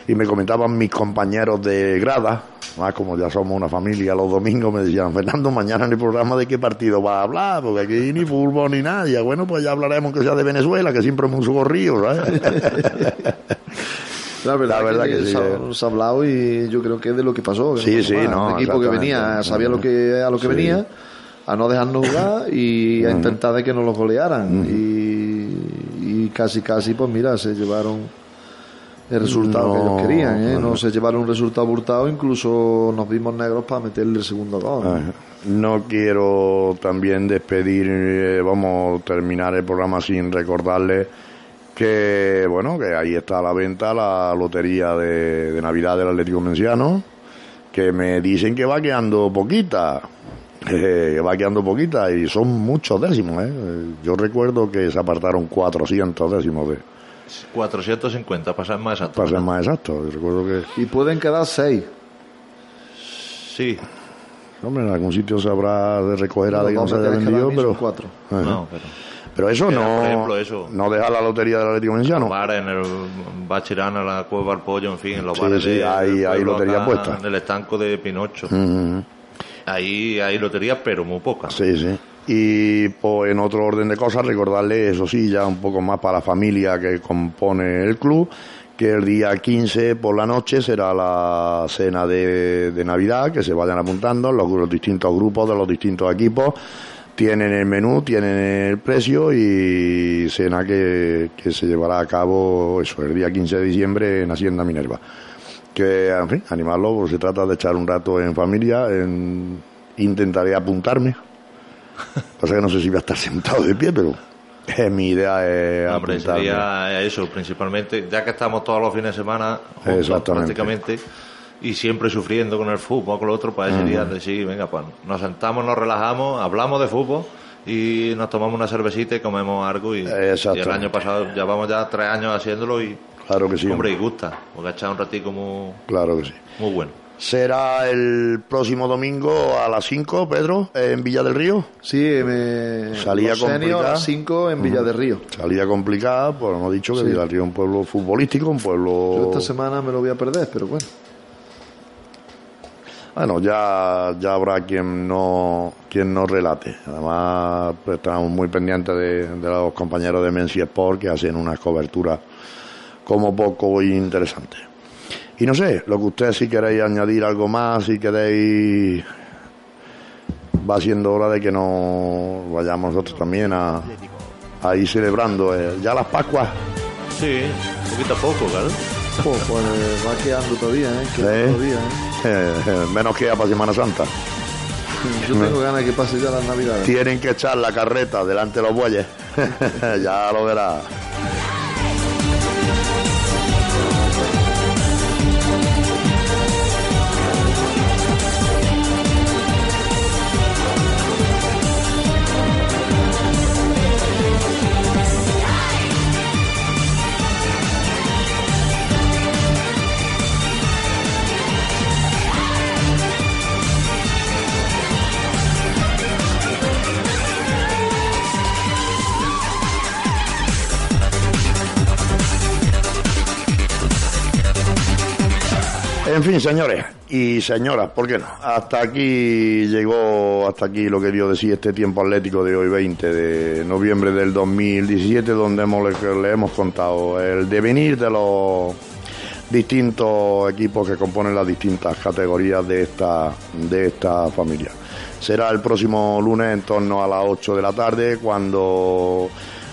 Y me comentaban mis compañeros de grada, más como ya somos una familia los domingos, me decían, Fernando, mañana en el programa de qué partido va a hablar, porque aquí ni fútbol ni nada. Y ya, bueno, pues ya hablaremos que sea de Venezuela, que siempre hemos ¿sabes? La verdad, La verdad que, que sí, se, ha, eh. se ha hablado y yo creo que es de lo que pasó. que Sí, sí, no, Un equipo que venía, sabía lo que, a lo que Sí. venía, a no dejarnos jugar y a intentar de que no los golearan. y, y casi, casi, pues mira, se llevaron el resultado que ellos querían. ¿eh? no, se llevaron un resultado abultado, incluso nos vimos negros para meterle el segundo gol. Ajá. No quiero también despedir, eh, vamos a terminar el programa sin recordarle que bueno, que ahí está a la venta la lotería de, de Navidad del Atlético Menciano, que me dicen que va quedando poquita, eh, que va quedando poquita y son muchos décimos, ¿eh? Yo recuerdo que se apartaron 400 décimos de... 450, para ser más exacto. Para ser más exacto, yo recuerdo que... Y pueden quedar seis. Sí. Hombre, en algún sitio se habrá de recoger a Los que no se haya vendido, pero... cuatro. Ajá. No, pero... Pero eso Pero, no, por ejemplo, eso. no deja la lotería del Atlético Menciano. bares en el Bachirana, la Cueva del Pollo, en fin, en los Sí, bares sí, de, hay- hay lotería acá, puesta. En el estanco de Pinocho. Ujú. Ahí hay loterías, pero muy pocas. Sí, sí. Y pues en otro orden de cosas, recordarle, eso sí, ya un poco más para la familia que compone el club, que el día 15 por la noche será la cena de, Navidad, que se vayan apuntando los, distintos grupos de los distintos equipos. Tienen el menú, tienen el precio y cena que, se llevará a cabo eso, el día 15 de diciembre en Hacienda Minerva. Que, en fin, animarlo, porque se trata de echar un rato en familia. en- intentaré apuntarme. Pasa que no sé si voy a estar sentado de pie, pero eh, mi idea es Hombre, sería eso, principalmente, ya que estamos todos los fines de semana juntos, prácticamente, y siempre sufriendo con el fútbol, con lo otro, pues sería decir, venga, pues nos sentamos, nos relajamos, hablamos de fútbol y nos tomamos una cervecita y comemos algo. Y, y el año pasado, ya vamos ya tres años haciéndolo y, Claro que sí. hombre, y gusta, porque ha echado un ratico muy, Claro que sí. muy bueno. Será el próximo domingo a las 5, Pedro, en Villa del Río. Sí, me... Salía senior a complicada. las 5 en Villa de Río. Salía complicada, pues hemos dicho que Sí. Villa del Río es un pueblo futbolístico, un pueblo... Yo esta semana me lo voy a perder, pero bueno. Bueno, ya, ya habrá quien no, quien no relate. Además, pues, estamos muy pendientes de, de los compañeros de Mensi Sport que hacen unas coberturas como poco interesantes. Y no sé, lo que ustedes si queréis añadir algo más, si queréis, va siendo hora de que nos vayamos nosotros también a, a ir celebrando eh, ya las Pascuas. Sí, poquito a poco, claro. Jo, pues va quedando todavía, ¿eh? Queda ¿Eh? todavía, ¿eh? menos que para Semana Santa. Yo tengo ganas de que pase ya las navidades. Tienen que echar la carreta delante de los bueyes. ya lo verás. En fin, señores y señoras, ¿por qué no? Hasta aquí llegó, hasta aquí lo que dio decir este tiempo atlético de hoy 20 de noviembre del 2017, donde hemos, le, le hemos contado el devenir de los distintos equipos que componen las distintas categorías de esta, de esta familia. Será el próximo lunes en torno a las 8 de la tarde cuando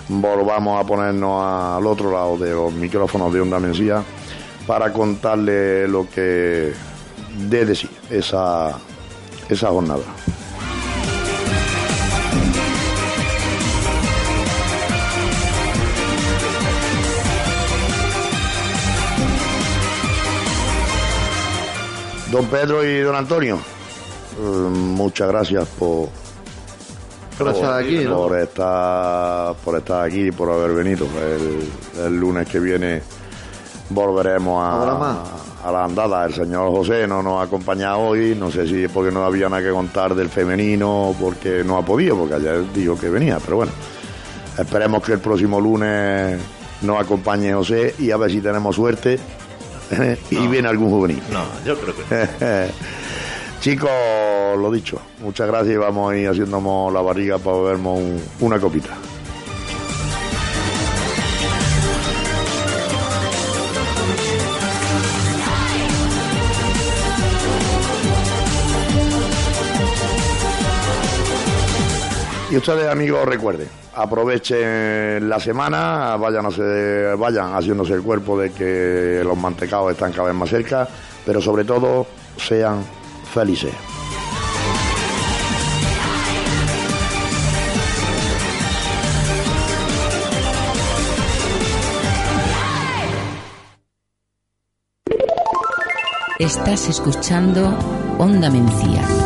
volvamos a ponernos al otro lado de los micrófonos de Onda Mencía para contarle lo que de decir esa, esa jornada. Don Pedro y don Antonio, eh, muchas gracias por, Por estar aquí, ¿no? por estar por estar aquí y por haber venido. El, el lunes que viene volveremos a, a la andada. El señor José no nos ha acompañado hoy, no sé si es porque no había nada que contar del femenino o porque no ha podido, porque ayer dijo que venía, pero bueno, esperemos que el próximo lunes nos acompañe José y a ver si tenemos suerte y viene algún juvenil. No, yo creo que Chicos, lo dicho, muchas gracias y vamos a ir haciéndonos la barriga para bebernos un- una copita. Y ustedes, amigos, recuerden, aprovechen la semana, vayan, a eh, ser, vayan haciéndose el cuerpo de que los mantecados están cada vez más cerca, pero sobre todo, sean felices. Estás escuchando Onda Mencía.